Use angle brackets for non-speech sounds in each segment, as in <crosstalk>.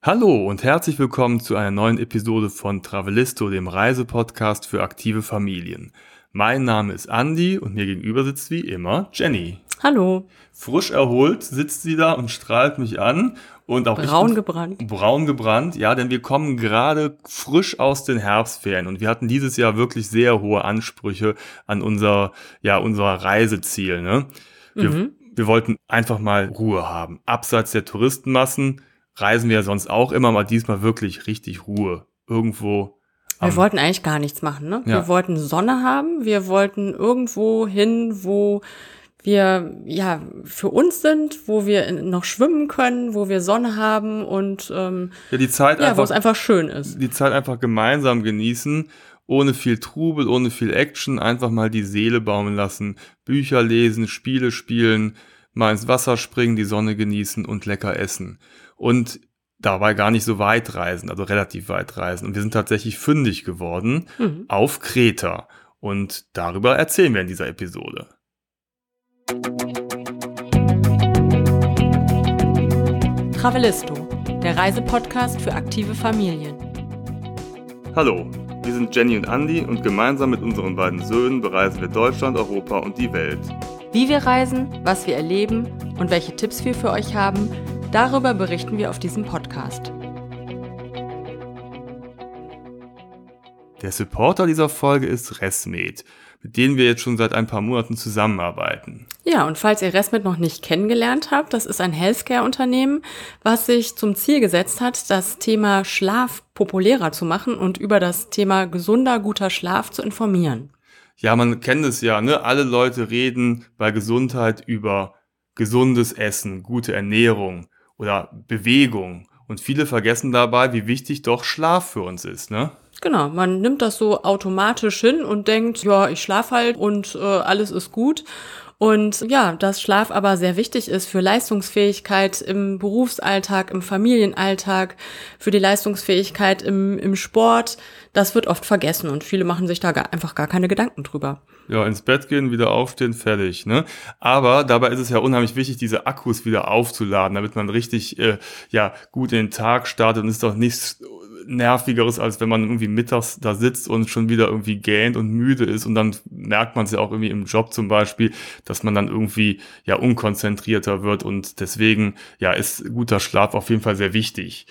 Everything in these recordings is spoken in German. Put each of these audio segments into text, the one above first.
Hallo und herzlich willkommen zu einer neuen Episode von Travelisto, dem Reisepodcast für aktive Familien. Mein Name ist Andy und mir gegenüber sitzt wie immer Jenny. Hallo. Frisch erholt sitzt sie da und strahlt mich an und auch braun gebrannt. Braun gebrannt, ja, denn wir kommen gerade frisch aus den Herbstferien und wir hatten dieses Jahr wirklich sehr hohe Ansprüche an unser ja unser Reiseziel, ne? Wir, mhm. wir wollten einfach mal Ruhe haben, abseits der Touristenmassen reisen wir ja sonst auch immer, mal diesmal wirklich richtig Ruhe. Irgendwo. Wir wollten eigentlich gar nichts machen, ne? Ja. Wir wollten Sonne haben, wir wollten irgendwo hin, wo wir ja für uns sind, wo wir noch schwimmen können, wo wir Sonne haben und ähm, ja, die Zeit ja, wo es einfach schön ist. Die Zeit einfach gemeinsam genießen, ohne viel Trubel, ohne viel Action, einfach mal die Seele baumeln lassen, Bücher lesen, Spiele spielen, mal ins Wasser springen, die Sonne genießen und lecker essen und dabei gar nicht so weit reisen, also relativ weit reisen. Und wir sind tatsächlich fündig geworden mhm. auf Kreta. Und darüber erzählen wir in dieser Episode. Travelisto, der Reisepodcast für aktive Familien. Hallo, wir sind Jenny und Andy und gemeinsam mit unseren beiden Söhnen bereisen wir Deutschland, Europa und die Welt. Wie wir reisen, was wir erleben und welche Tipps wir für euch haben, Darüber berichten wir auf diesem Podcast. Der Supporter dieser Folge ist Resmed, mit denen wir jetzt schon seit ein paar Monaten zusammenarbeiten. Ja, und falls ihr Resmed noch nicht kennengelernt habt, das ist ein Healthcare-Unternehmen, was sich zum Ziel gesetzt hat, das Thema Schlaf populärer zu machen und über das Thema gesunder, guter Schlaf zu informieren. Ja, man kennt es ja, ne? Alle Leute reden bei Gesundheit über gesundes Essen, gute Ernährung oder Bewegung. Und viele vergessen dabei, wie wichtig doch Schlaf für uns ist, ne? Genau, man nimmt das so automatisch hin und denkt, ja, ich schlaf halt und äh, alles ist gut. Und ja, dass Schlaf aber sehr wichtig ist für Leistungsfähigkeit im Berufsalltag, im Familienalltag, für die Leistungsfähigkeit im, im Sport, das wird oft vergessen und viele machen sich da gar, einfach gar keine Gedanken drüber. Ja, ins Bett gehen, wieder aufstehen, fertig. Ne? Aber dabei ist es ja unheimlich wichtig, diese Akkus wieder aufzuladen, damit man richtig äh, ja gut in den Tag startet und ist doch nichts nervigeres, als wenn man irgendwie mittags da sitzt und schon wieder irgendwie gähnt und müde ist und dann merkt man es ja auch irgendwie im Job zum Beispiel, dass man dann irgendwie ja unkonzentrierter wird und deswegen ja ist guter Schlaf auf jeden Fall sehr wichtig.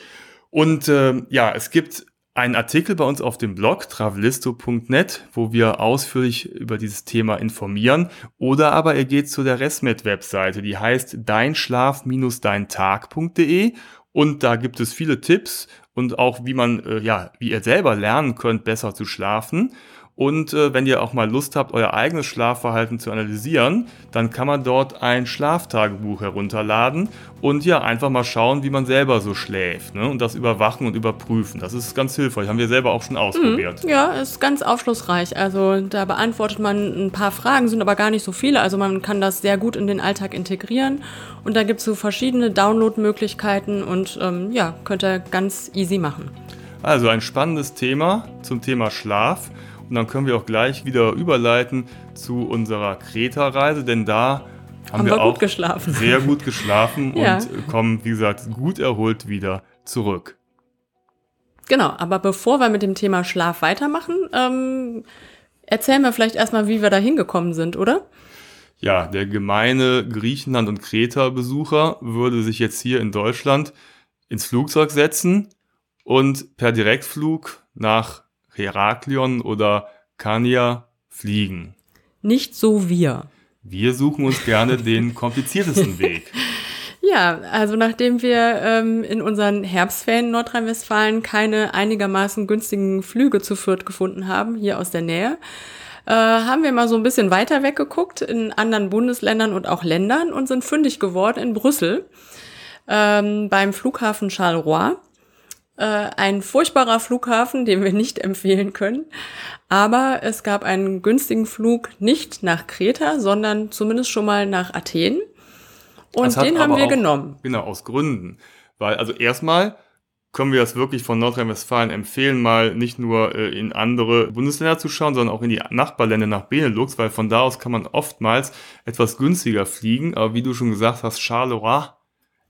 Und äh, ja, es gibt einen Artikel bei uns auf dem Blog travelisto.net, wo wir ausführlich über dieses Thema informieren. Oder aber ihr geht zu der Resmet-Webseite, die heißt deinschlaf-deintag.de und da gibt es viele Tipps und auch wie man, äh, ja, wie ihr selber lernen könnt, besser zu schlafen. Und äh, wenn ihr auch mal Lust habt, euer eigenes Schlafverhalten zu analysieren, dann kann man dort ein Schlaftagebuch herunterladen und ja, einfach mal schauen, wie man selber so schläft ne? und das überwachen und überprüfen. Das ist ganz hilfreich. Haben wir selber auch schon ausprobiert. Mhm, ja, ist ganz aufschlussreich. Also da beantwortet man ein paar Fragen, sind aber gar nicht so viele. Also man kann das sehr gut in den Alltag integrieren. Und da gibt es so verschiedene Downloadmöglichkeiten und ähm, ja, könnt ihr ganz easy machen. Also ein spannendes Thema zum Thema Schlaf. Und dann können wir auch gleich wieder überleiten zu unserer Kreta-Reise, denn da haben, haben wir, wir auch geschlafen. sehr gut geschlafen <laughs> ja. und kommen, wie gesagt, gut erholt wieder zurück. Genau, aber bevor wir mit dem Thema Schlaf weitermachen, ähm, erzählen wir vielleicht erstmal, wie wir da hingekommen sind, oder? Ja, der gemeine Griechenland- und Kreta-Besucher würde sich jetzt hier in Deutschland ins Flugzeug setzen und per Direktflug nach Heraklion oder Kania fliegen. Nicht so wir. Wir suchen uns gerne den <laughs> kompliziertesten Weg. Ja, also nachdem wir ähm, in unseren Herbstferien in Nordrhein-Westfalen keine einigermaßen günstigen Flüge zu Fürth gefunden haben, hier aus der Nähe, äh, haben wir mal so ein bisschen weiter weggeguckt in anderen Bundesländern und auch Ländern und sind fündig geworden in Brüssel ähm, beim Flughafen Charleroi. Äh, ein furchtbarer Flughafen, den wir nicht empfehlen können. Aber es gab einen günstigen Flug nicht nach Kreta, sondern zumindest schon mal nach Athen. Und den haben wir auch, genommen. Genau, aus Gründen. Weil, also erstmal können wir das wirklich von Nordrhein-Westfalen empfehlen, mal nicht nur äh, in andere Bundesländer zu schauen, sondern auch in die Nachbarländer nach Benelux, weil von da aus kann man oftmals etwas günstiger fliegen. Aber wie du schon gesagt hast, Charleroi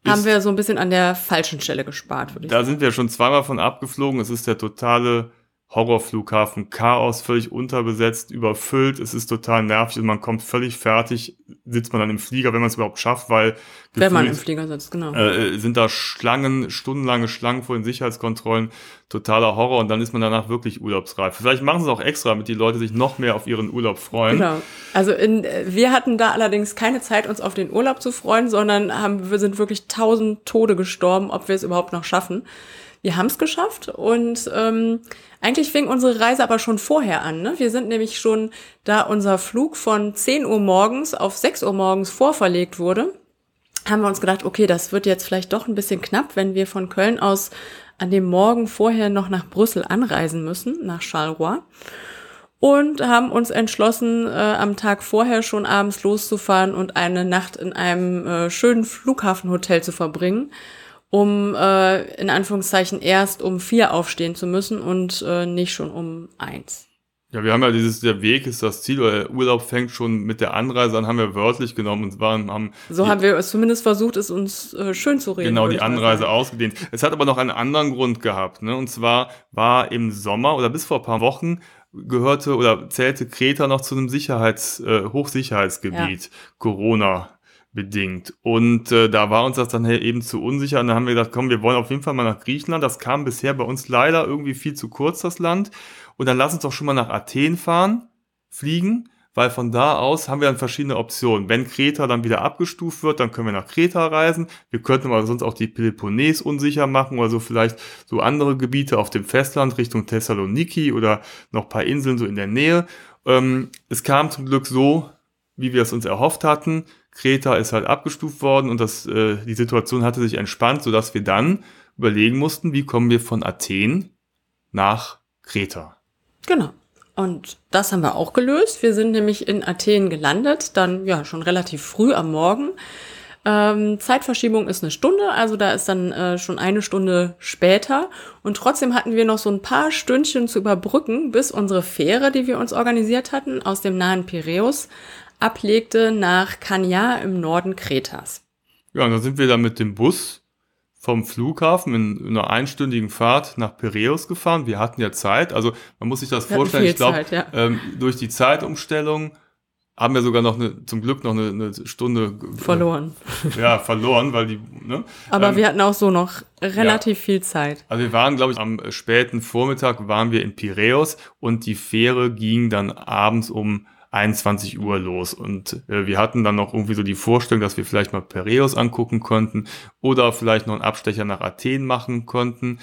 haben wir so ein bisschen an der falschen Stelle gespart, würde ich Da sagen. sind wir schon zweimal von abgeflogen. Es ist der totale Horrorflughafen, Chaos, völlig unterbesetzt, überfüllt. Es ist total nervig und man kommt völlig fertig, sitzt man dann im Flieger, wenn man es überhaupt schafft, weil Wenn man im gefühlt, Flieger sitzt, genau. äh, sind da Schlangen, stundenlange Schlangen vor den Sicherheitskontrollen, totaler Horror und dann ist man danach wirklich urlaubsreif. Vielleicht machen sie es auch extra, damit die Leute sich noch mehr auf ihren Urlaub freuen. Genau. Also in, äh, wir hatten da allerdings keine Zeit, uns auf den Urlaub zu freuen, sondern haben, wir sind wirklich tausend Tode gestorben, ob wir es überhaupt noch schaffen. Wir haben es geschafft und ähm, eigentlich fing unsere Reise aber schon vorher an. Ne? Wir sind nämlich schon, da unser Flug von 10 Uhr morgens auf 6 Uhr morgens vorverlegt wurde, haben wir uns gedacht, okay, das wird jetzt vielleicht doch ein bisschen knapp, wenn wir von Köln aus an dem Morgen vorher noch nach Brüssel anreisen müssen, nach Charleroi. Und haben uns entschlossen, äh, am Tag vorher schon abends loszufahren und eine Nacht in einem äh, schönen Flughafenhotel zu verbringen, um äh, in Anführungszeichen erst um vier aufstehen zu müssen und äh, nicht schon um eins. Ja, wir haben ja dieses, der Weg ist das Ziel, oder der Urlaub fängt schon mit der Anreise an, haben wir wörtlich genommen und waren, haben So die, haben wir es zumindest versucht, es uns äh, schön zu reden. genau die Anreise sagen. ausgedehnt. Es hat aber noch einen anderen Grund gehabt, ne? Und zwar war im Sommer oder bis vor ein paar Wochen gehörte oder zählte Kreta noch zu einem Sicherheits, äh, Hochsicherheitsgebiet, Corona bedingt. Und äh, da war uns das dann eben zu unsicher. Und dann haben wir gedacht, komm, wir wollen auf jeden Fall mal nach Griechenland. Das kam bisher bei uns leider irgendwie viel zu kurz, das Land. Und dann lass uns doch schon mal nach Athen fahren, fliegen, weil von da aus haben wir dann verschiedene Optionen. Wenn Kreta dann wieder abgestuft wird, dann können wir nach Kreta reisen. Wir könnten aber sonst auch die Peloponnes unsicher machen oder so vielleicht so andere Gebiete auf dem Festland Richtung Thessaloniki oder noch ein paar Inseln so in der Nähe. Ähm, es kam zum Glück so, wie wir es uns erhofft hatten. Kreta ist halt abgestuft worden und das, äh, die Situation hatte sich entspannt, sodass wir dann überlegen mussten, wie kommen wir von Athen nach Kreta. Genau. Und das haben wir auch gelöst. Wir sind nämlich in Athen gelandet, dann ja schon relativ früh am Morgen. Ähm, Zeitverschiebung ist eine Stunde, also da ist dann äh, schon eine Stunde später. Und trotzdem hatten wir noch so ein paar Stündchen zu überbrücken, bis unsere Fähre, die wir uns organisiert hatten, aus dem nahen Piräus ablegte nach Kania im Norden Kretas. Ja, und dann sind wir dann mit dem Bus vom Flughafen in einer einstündigen Fahrt nach Piräus gefahren. Wir hatten ja Zeit, also man muss sich das Wir vorstellen. Ich glaube, ja. ähm, durch die Zeitumstellung haben wir sogar noch eine, zum Glück noch eine, eine Stunde äh, Verloren. <laughs> Ja, verloren, weil die, ne? Aber Ähm, wir hatten auch so noch relativ viel Zeit. Also wir waren, glaube ich, am äh, späten Vormittag waren wir in Piräus und die Fähre ging dann abends um 21 Uhr los. Und äh, wir hatten dann noch irgendwie so die Vorstellung, dass wir vielleicht mal Piräus angucken konnten oder vielleicht noch einen Abstecher nach Athen machen konnten.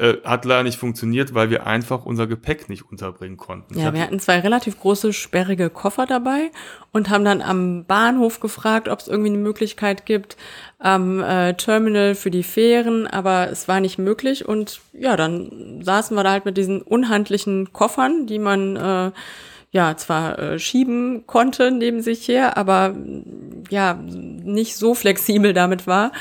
Äh, hat leider nicht funktioniert, weil wir einfach unser Gepäck nicht unterbringen konnten. Ja, wir hatten zwei relativ große, sperrige Koffer dabei und haben dann am Bahnhof gefragt, ob es irgendwie eine Möglichkeit gibt am äh, Terminal für die Fähren, aber es war nicht möglich und ja, dann saßen wir da halt mit diesen unhandlichen Koffern, die man äh, ja zwar äh, schieben konnte neben sich her, aber ja, nicht so flexibel damit war.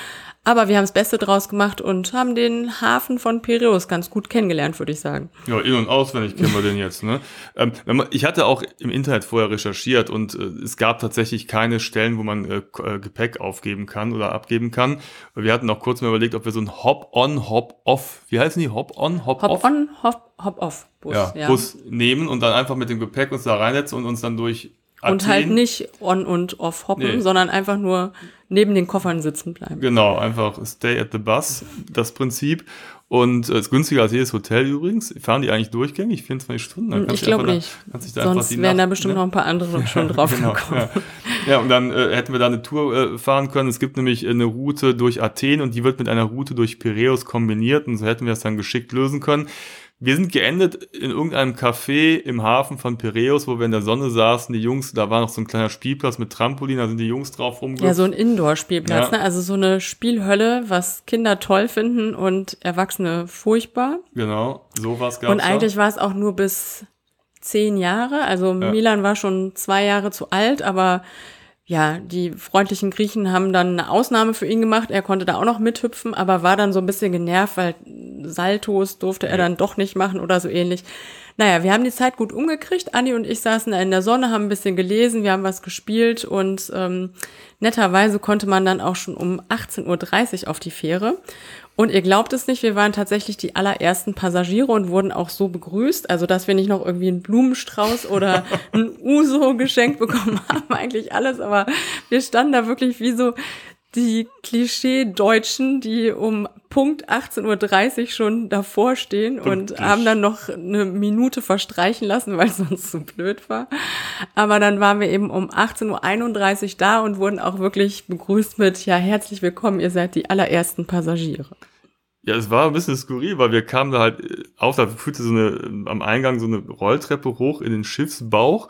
Aber wir haben das Beste draus gemacht und haben den Hafen von Piräus ganz gut kennengelernt, würde ich sagen. Ja, in- und auswendig kennen wir den jetzt. Ne? <laughs> Ähm, man, ich hatte auch im Internet vorher recherchiert und äh, es gab tatsächlich keine Stellen, wo man äh, äh, Gepäck aufgeben kann oder abgeben kann. Wir hatten auch kurz mal überlegt, ob wir so ein Hop-on, Hop-off, wie heißen die? Hop-on, Hop-off? Hop on, hop, hop off Bus. ja, Bus nehmen und dann einfach mit dem Gepäck uns da reinsetzen und uns dann durch Und halt nicht on und off hoppen, Nee. sondern einfach nur neben den Koffern sitzen bleiben. Genau, einfach stay at the bus, das Prinzip. Und äh, ist günstiger als jedes Hotel übrigens. Fahren die eigentlich durchgängig, 24 Stunden? Dann Ich kannst du glaube da- nicht. da Sonst wären da Nacht- bestimmt ne? noch ein paar andere schon drauf genau, gekommen. ja. ja, und dann äh, hätten wir da eine Tour äh, fahren können. Es gibt nämlich eine Route durch Athen und die wird mit einer Route durch Piräus kombiniert und so hätten wir es dann geschickt lösen können. Wir sind geendet in irgendeinem Café im Hafen von Piräus, wo wir in der Sonne saßen. Die Jungs, da war noch so ein kleiner Spielplatz mit Trampolin, da sind die Jungs drauf rumge Ja, so ein Indoor-Spielplatz, Ja. ne? Also so eine Spielhölle, was Kinder toll finden und Erwachsene furchtbar. Genau, sowas gab's und da. eigentlich war es auch nur bis zehn Jahre. Also Milan war schon zwei Jahre zu alt, aber ja, die freundlichen Griechen haben dann eine Ausnahme für ihn gemacht. Er konnte da auch noch mithüpfen, aber war dann so ein bisschen genervt, weil Saltos durfte er dann doch nicht machen oder so ähnlich. naja, wir haben die Zeit gut umgekriegt. Anni und ich saßen in der Sonne, haben ein bisschen gelesen, wir haben was gespielt und ähm, netterweise konnte man dann auch schon um 18.30 Uhr auf die Fähre. Und ihr glaubt es nicht, wir waren tatsächlich die allerersten Passagiere und wurden auch so begrüßt. Also, dass wir nicht noch irgendwie einen Blumenstrauß oder <laughs> ein Uso geschenkt bekommen haben, <laughs> eigentlich alles. Aber wir standen da wirklich wie so die Klischee-Deutschen, die um Punkt 18.30 Uhr schon davor stehen und haben dann noch eine Minute verstreichen lassen, weil es <laughs> sonst zu blöd war. Aber dann waren wir eben um 18.31 Uhr da und wurden auch wirklich begrüßt mit, ja, herzlich willkommen, ihr seid die allerersten Passagiere. Ja, es war ein bisschen skurril, weil wir kamen da halt äh, auf, da führte so eine, am Eingang so eine Rolltreppe hoch in den Schiffsbauch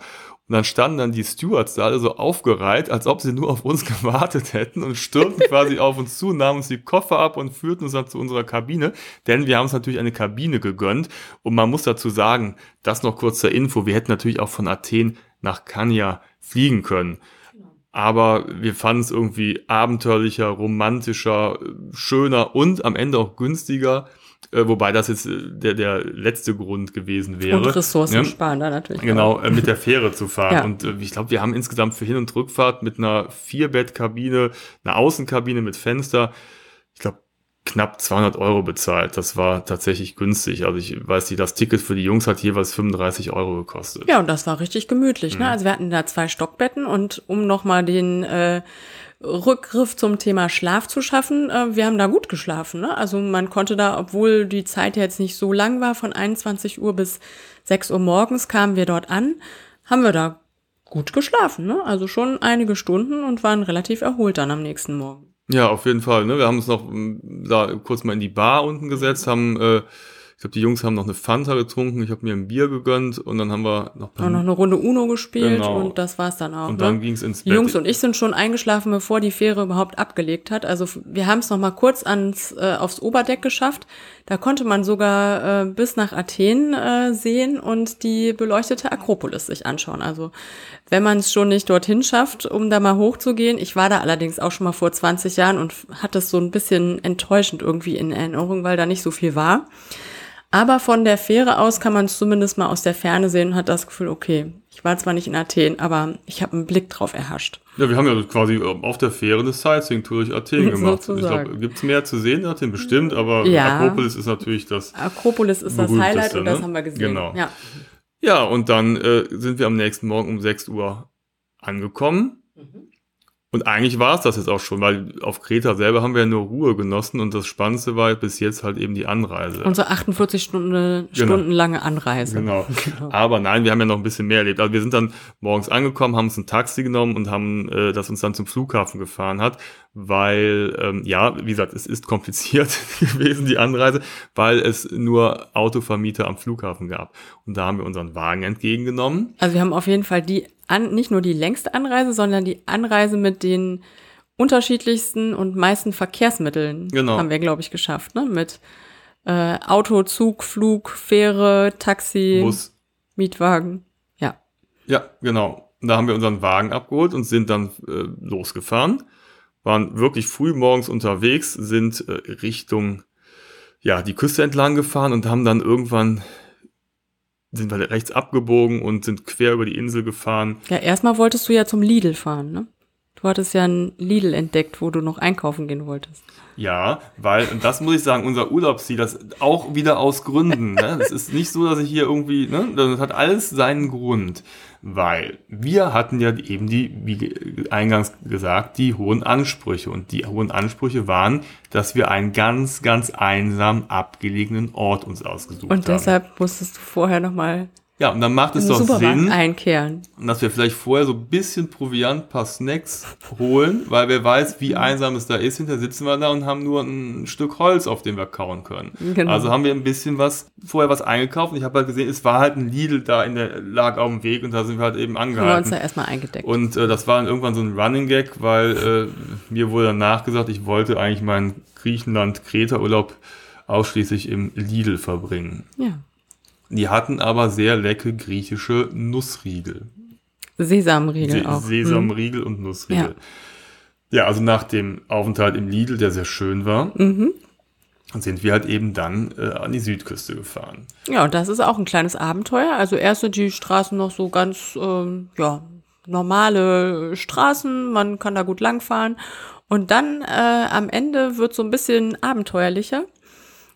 und dann standen dann die Stewards da alle so aufgereiht, als ob sie nur auf uns <laughs> gewartet hätten und stürmten quasi auf uns zu, nahmen uns die Koffer ab und führten uns dann zu unserer Kabine, denn wir haben uns natürlich eine Kabine gegönnt und man muss dazu sagen, das noch kurz zur Info, wir hätten natürlich auch von Athen nach Kania fliegen können aber wir fanden es irgendwie abenteuerlicher, romantischer, schöner und am Ende auch günstiger. Äh, wobei das jetzt äh, der, der letzte Grund gewesen wäre. Und Ressourcen ja? sparen da natürlich. Genau, äh, mit der Fähre zu fahren. Ja. Und äh, ich glaube, wir haben insgesamt für Hin- und Rückfahrt mit einer Vierbettkabine, einer Außenkabine mit Fenster, ich glaube, knapp 200 Euro bezahlt. Das war tatsächlich günstig. Also ich weiß nicht, das Ticket für die Jungs hat jeweils 35 Euro gekostet. Ja, und das war richtig gemütlich. Ne? Mhm. Also wir hatten da zwei Stockbetten und um nochmal den äh, Rückgriff zum Thema Schlaf zu schaffen, äh, wir haben da gut geschlafen. Ne? Also man konnte da, obwohl die Zeit jetzt nicht so lang war, von 21 Uhr bis 6 Uhr morgens kamen wir dort an, haben wir da gut geschlafen. Ne? Also schon einige Stunden und waren relativ erholt dann am nächsten Morgen. Ja, auf jeden Fall. Ne? Wir haben uns noch mm, da kurz mal in die Bar unten gesetzt, haben, äh, ich glaube, die Jungs haben noch eine Fanta getrunken, ich habe mir ein Bier gegönnt und dann haben wir noch, noch eine Runde Uno gespielt genau. und das war's dann auch. Und dann ne? ging's ins Bett. Die Jungs und ich sind schon eingeschlafen, bevor die Fähre überhaupt abgelegt hat. Also wir haben es noch mal kurz ans äh, aufs Oberdeck geschafft. Da konnte man sogar äh, bis nach Athen äh, sehen und die beleuchtete Akropolis sich anschauen. Also wenn man es schon nicht dorthin schafft, um da mal hochzugehen. Ich war da allerdings auch schon mal vor 20 Jahren und hatte es so ein bisschen enttäuschend irgendwie in Erinnerung, weil da nicht so viel war. Aber von der Fähre aus kann man es zumindest mal aus der Ferne sehen und hat das Gefühl, okay, ich war zwar nicht in Athen, aber ich habe einen Blick drauf erhascht. Ja, wir haben ja quasi ähm, auf der Fähre eine Sightseeing-Tour durch Athen gemacht. Ich glaube, gibt es mehr zu sehen in Athen? Bestimmt, aber ja. Akropolis ist natürlich das Akropolis ist das Highlight und das ne? haben wir gesehen. Genau. Ja. Ja, und dann äh, sind wir am nächsten Morgen um 6 Uhr angekommen. Mhm. Und eigentlich war es das jetzt auch schon, weil auf Kreta selber haben wir ja nur Ruhe genossen und das Spannendste war bis jetzt halt eben die Anreise. Unsere 48 Stunden, genau. Stunden lange Anreise. Genau. <laughs> genau. Aber nein, wir haben ja noch ein bisschen mehr erlebt. Also wir sind dann morgens angekommen, haben uns ein Taxi genommen und haben äh, das uns dann zum Flughafen gefahren hat, weil, ähm, ja, wie gesagt, es ist kompliziert <laughs> gewesen, die Anreise, weil es nur Autovermieter am Flughafen gab. Und da haben wir unseren Wagen entgegengenommen. Also wir haben auf jeden Fall die an, nicht nur die längste Anreise, sondern die Anreise mit den unterschiedlichsten und meisten Verkehrsmitteln genau. haben wir, glaube ich, geschafft. Ne? Mit äh, Auto, Zug, Flug, Fähre, Taxi, Bus. Mietwagen. Ja. Ja, genau. Da haben wir unseren Wagen abgeholt und sind dann äh, losgefahren. Waren wirklich früh morgens unterwegs, sind äh, Richtung ja, die Küste entlang gefahren und haben dann irgendwann sind wir rechts abgebogen und sind quer über die Insel gefahren. Ja, erstmal wolltest du ja zum Lidl fahren, ne? Du hattest ja ein Lidl entdeckt, wo du noch einkaufen gehen wolltest. Ja, weil, und das muss ich sagen, unser Urlaubsziel, das auch wieder aus Gründen. Ne? Das ist nicht so, dass ich hier irgendwie, ne? Das hat alles seinen Grund weil wir hatten ja eben die, wie eingangs gesagt, die hohen Ansprüche. Und die hohen Ansprüche waren, dass wir einen ganz, ganz einsam abgelegenen Ort uns ausgesucht haben. Und deshalb musstest du vorher nochmal ja, und dann macht es doch Sinn, einkehren. dass wir vielleicht vorher so ein bisschen Proviant, paar Snacks holen, weil wer weiß, wie einsam es da ist. Hinterher sitzen wir da und haben nur ein Stück Holz, auf dem wir kauen können. Genau. Also haben wir ein bisschen was, vorher was eingekauft. Und ich habe halt gesehen, es war halt ein Lidl da in der, lag auf dem Weg und da sind wir halt eben angehalten. Haben wir uns da erstmal eingedeckt. Und äh, das war dann irgendwann so ein Running Gag, weil äh, mir wurde dann nachgesagt, ich wollte eigentlich meinen Griechenland-Kreta-Urlaub ausschließlich im Lidl verbringen. Ja. Die hatten aber sehr leckere griechische Nussriegel. Sesamriegel Se auch. Sesamriegel mhm. und Nussriegel. Ja. ja. also nach dem Aufenthalt im Lidl, der sehr schön war, mhm. sind wir halt eben dann äh, an die Südküste gefahren. Ja, und das ist auch ein kleines Abenteuer. Also erst sind die Straßen noch so ganz, ähm, ja, normale Straßen, man kann da gut langfahren. Und dann äh, am Ende wird so ein bisschen abenteuerlicher.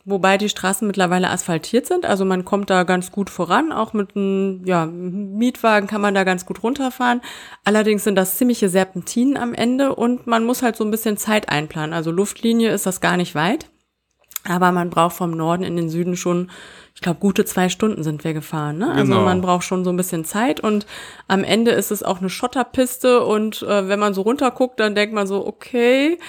Wobei die Straßen mittlerweile asphaltiert sind, also man kommt da ganz gut voran, auch mit einem ja, Mietwagen kann man da ganz gut runterfahren. Allerdings sind das ziemliche Serpentinen am Ende und man muss halt so ein bisschen Zeit einplanen. Also Luftlinie ist das gar nicht weit, aber man braucht vom Norden in den Süden schon, ich glaube, gute zwei Stunden sind wir gefahren. Ne? Also Genau. man braucht schon so ein bisschen Zeit und am Ende ist es auch eine Schotterpiste und äh, wenn man so runterguckt, dann denkt man so, okay,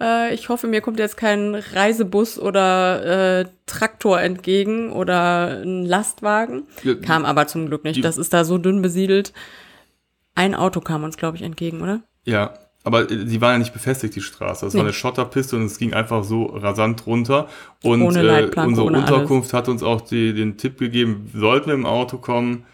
äh, ich hoffe, mir kommt jetzt kein Reisebus oder äh, Traktor entgegen oder ein Lastwagen. Ja, Kam aber zum Glück nicht. Das ist da so dünn besiedelt. Ein Auto kam uns, glaube ich, entgegen, oder? Ja, aber äh, die war ja nicht befestigt, die Straße. Das war Nee. eine Schotterpiste und es ging einfach so rasant runter. Und Ohne äh, unsere ohne alles. Unterkunft hat uns auch die, den Tipp gegeben, sollten wir im Auto kommen,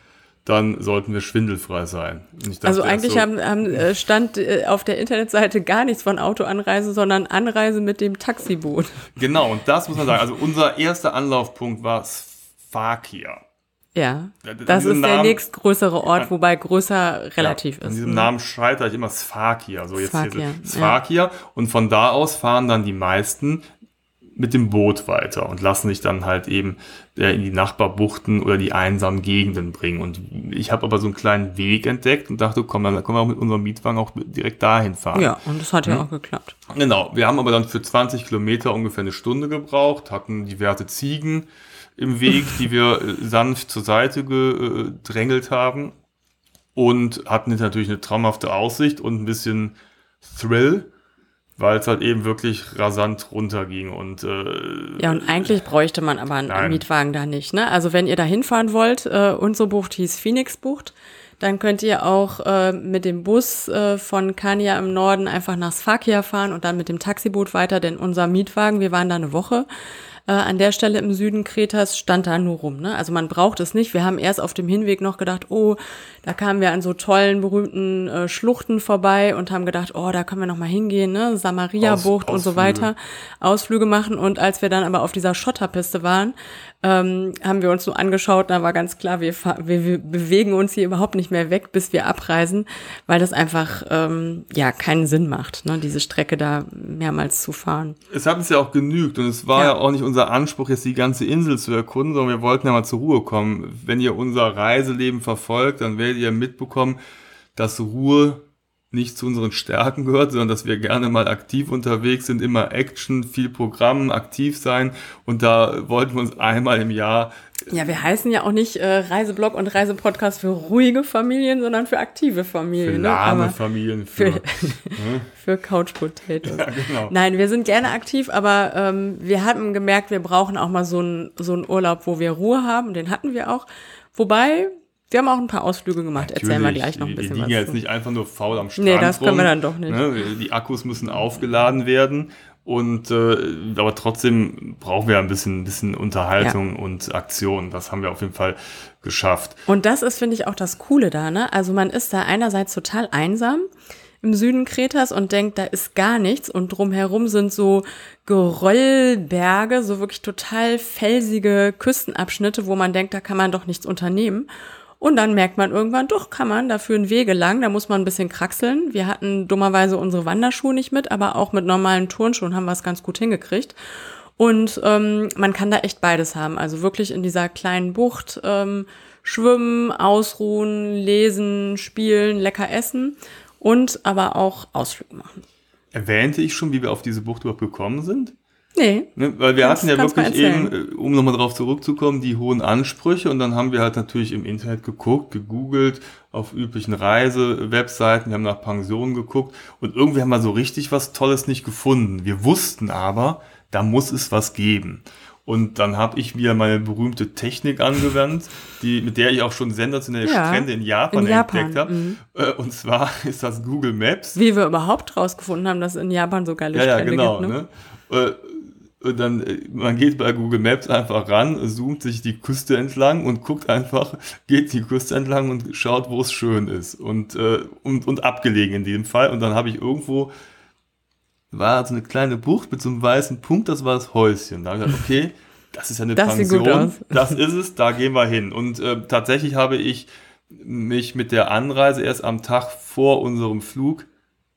dann sollten wir schwindelfrei sein. Dachte Also eigentlich so, haben, haben, äh, stand äh, auf der Internetseite gar nichts von Autoanreise, sondern Anreise mit dem Taxiboot. <laughs> Genau, und das muss man sagen. Also unser erster Anlaufpunkt war Sfakia. Ja, das ist der Namen- nächstgrößere Ort, wobei größer relativ ja, ist. diesem ne? Namen scheitere ich immer Sfakia. So jetzt Sfakia, hier ja. Sfakia. Und von da aus fahren dann die meisten mit dem Boot weiter und lassen sich dann halt eben äh, in die Nachbarbuchten oder die einsamen Gegenden bringen. Und ich habe aber so einen kleinen Weg entdeckt und dachte, komm, dann können wir auch mit unserem Mietwagen auch direkt dahin fahren. Ja, und das hat ja auch geklappt. Genau, wir haben aber dann für 20 Kilometer ungefähr eine Stunde gebraucht, hatten diverse Ziegen im Weg, die wir äh, sanft zur Seite gedrängelt haben und hatten jetzt natürlich eine traumhafte Aussicht und ein bisschen Thrill, weil es halt eben wirklich rasant runterging und äh, Ja, und eigentlich bräuchte man aber einen Nein. Mietwagen da nicht. Ne? Also wenn ihr da hinfahren wollt, äh, unsere Bucht hieß Phoenix-Bucht, dann könnt ihr auch äh, mit dem Bus äh, von Kania im Norden einfach nach Sfakia fahren und dann mit dem Taxiboot weiter, denn unser Mietwagen, wir waren da eine Woche, äh, an der Stelle im Süden Kretas stand da nur rum. Ne? Also man braucht es nicht. Wir haben erst auf dem Hinweg noch gedacht, oh, da kamen wir an so tollen, berühmten äh, Schluchten vorbei und haben gedacht, oh, da können wir noch mal hingehen, ne? Samaria-Bucht Aus- und so weiter. Ausflüge machen. Und als wir dann aber auf dieser Schotterpiste waren, ähm, haben wir uns so angeschaut, da war ganz klar, wir, wir, wir bewegen uns hier überhaupt nicht mehr weg, bis wir abreisen, weil das einfach ähm, ja keinen Sinn macht, ne? diese Strecke da mehrmals zu fahren. es hat uns ja auch genügt und es war ja. Ja. auch nicht unser Anspruch, jetzt die ganze Insel zu erkunden, sondern wir wollten ja mal zur Ruhe kommen. Wenn ihr unser Reiseleben verfolgt, dann werdet ihr mitbekommen, dass Ruhe nicht zu unseren Stärken gehört, sondern dass wir gerne mal aktiv unterwegs sind, immer Action, viel Programm, aktiv sein und da wollten wir uns einmal im Jahr Ja, wir heißen ja auch nicht äh, Reiseblog und Reisepodcast für ruhige Familien, sondern für aktive für Familien. ne? lahme Aber Familien, für, für, <laughs> für Couch Potatoes. genau. Nein, wir sind gerne aktiv, aber ähm, wir hatten gemerkt, wir brauchen auch mal so einen so einen Urlaub, wo wir Ruhe haben. Den hatten wir auch. Wobei, wir haben auch ein paar Ausflüge gemacht. Erzählen wir Natürlich, gleich noch ein bisschen wir was. liegen ja jetzt zu. nicht einfach nur faul am Strand Nee, das können wir rum. dann doch nicht. Ne? Die Akkus müssen aufgeladen werden und äh, aber trotzdem brauchen wir ein bisschen, ein bisschen Unterhaltung und Aktion. Das haben wir auf jeden Fall geschafft. Und das ist, finde ich, auch das Coole da, ne? Also man ist da einerseits total einsam im Süden Kretas und denkt, da ist gar nichts und drumherum sind so Geröllberge, so wirklich total felsige Küstenabschnitte, wo man denkt, da kann man doch nichts unternehmen. Und dann merkt man irgendwann, doch kann man, da führen Wege lang, da muss man ein bisschen kraxeln. Wir hatten dummerweise unsere Wanderschuhe nicht mit, aber auch mit normalen Turnschuhen haben wir es ganz gut hingekriegt. Und ähm, man kann da echt beides haben. Also wirklich in dieser kleinen Bucht ähm, schwimmen, ausruhen, lesen, spielen, lecker essen und aber auch Ausflüge machen. Erwähnte ich schon, wie wir auf diese Bucht überhaupt gekommen sind? Nee, Ne, weil wir hatten ja wirklich eben, äh, um nochmal drauf zurückzukommen, die hohen Ansprüche und dann haben wir halt natürlich im Internet geguckt, gegoogelt, auf üblichen Reisewebseiten, wir haben nach Pensionen geguckt und irgendwie haben wir so richtig was Tolles nicht gefunden. Wir wussten aber, da muss es was geben. Und dann habe ich mir meine berühmte Technik angewandt, die, mit der ich auch schon sensationelle Ja, Strände in Japan, in Japan, entdeckt habe. mhm. Äh, Und zwar <laughs> ist das Google Maps. wie wir überhaupt rausgefunden haben, dass es in Japan so geile Ja, ja, Strände genau. gibt. Ne? Ne? Und dann, äh, man geht bei Google Maps einfach ran, zoomt sich die Küste entlang und guckt einfach, geht die Küste entlang und schaut, wo es schön ist. Und, äh, und, und abgelegen in diesem Fall. Und dann habe ich irgendwo war so eine kleine Bucht mit so einem weißen Punkt, das war das Häuschen. Da habe ich gedacht, okay, das ist ja eine Das Pension, das ist es, da gehen wir hin. Und äh, tatsächlich habe ich mich mit der Anreise erst am Tag vor unserem Flug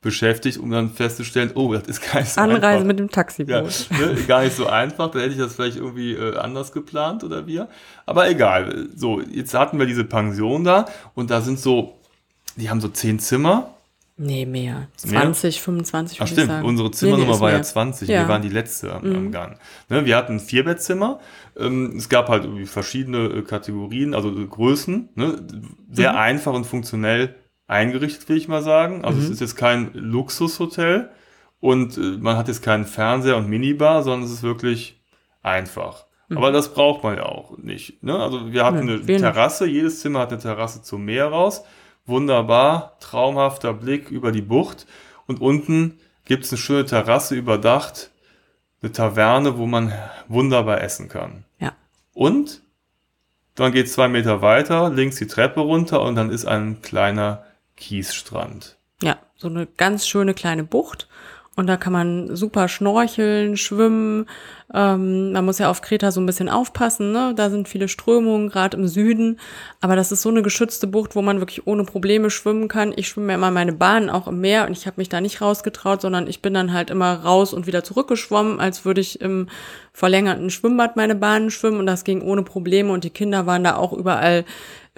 beschäftigt, um dann festzustellen, oh, das ist gar nicht so Anreise einfach. mit dem Ja, Taxiboot. ne, gar nicht so einfach, da hätte ich das vielleicht irgendwie äh, anders geplant oder wir. Aber egal. So, jetzt hatten wir diese Pension da und da sind so, die haben so zehn Zimmer. Nee, mehr. Mehr? 20, 25 Ach stimmt, unsere Nee, Zimmernummer nee, ist war ja mehr. 20, Ja. Mhm. wir waren die letzte am, am Gang. Ne, wir hatten ein Vierbettzimmer, ähm, es gab halt verschiedene äh, Kategorien, also Größen, ne, sehr Mhm. einfach und funktionell eingerichtet, will ich mal sagen. Also Mhm. es ist jetzt kein Luxushotel und äh, man hat jetzt keinen Fernseher und Minibar, sondern es ist wirklich einfach. Aber das braucht man ja auch nicht. Ne? Also wir hatten Mhm. Nö, eine wir nicht. Terrasse, jedes Zimmer hat eine Terrasse zum Meer raus. Wunderbar, traumhafter Blick über die Bucht. Und unten gibt es eine schöne Terrasse überdacht, eine Taverne, wo man wunderbar essen kann. Ja. Und dann geht zwei Meter weiter, links die Treppe runter und dann ist ein kleiner Kiesstrand. Ja, so eine ganz schöne kleine Bucht. Und da kann man super schnorcheln, schwimmen. Ähm, man muss ja auf Kreta so ein bisschen aufpassen, ne? Da sind viele Strömungen, gerade im Süden. Aber das ist so eine geschützte Bucht, wo man wirklich ohne Probleme schwimmen kann. Ich schwimme ja immer meine Bahn auch im Meer und ich habe mich da nicht rausgetraut, sondern ich bin dann halt immer raus und wieder zurückgeschwommen, als würde ich im verlängerten Schwimmbad meine Bahnen schwimmen. Und das ging ohne Probleme. Und die Kinder waren da auch überall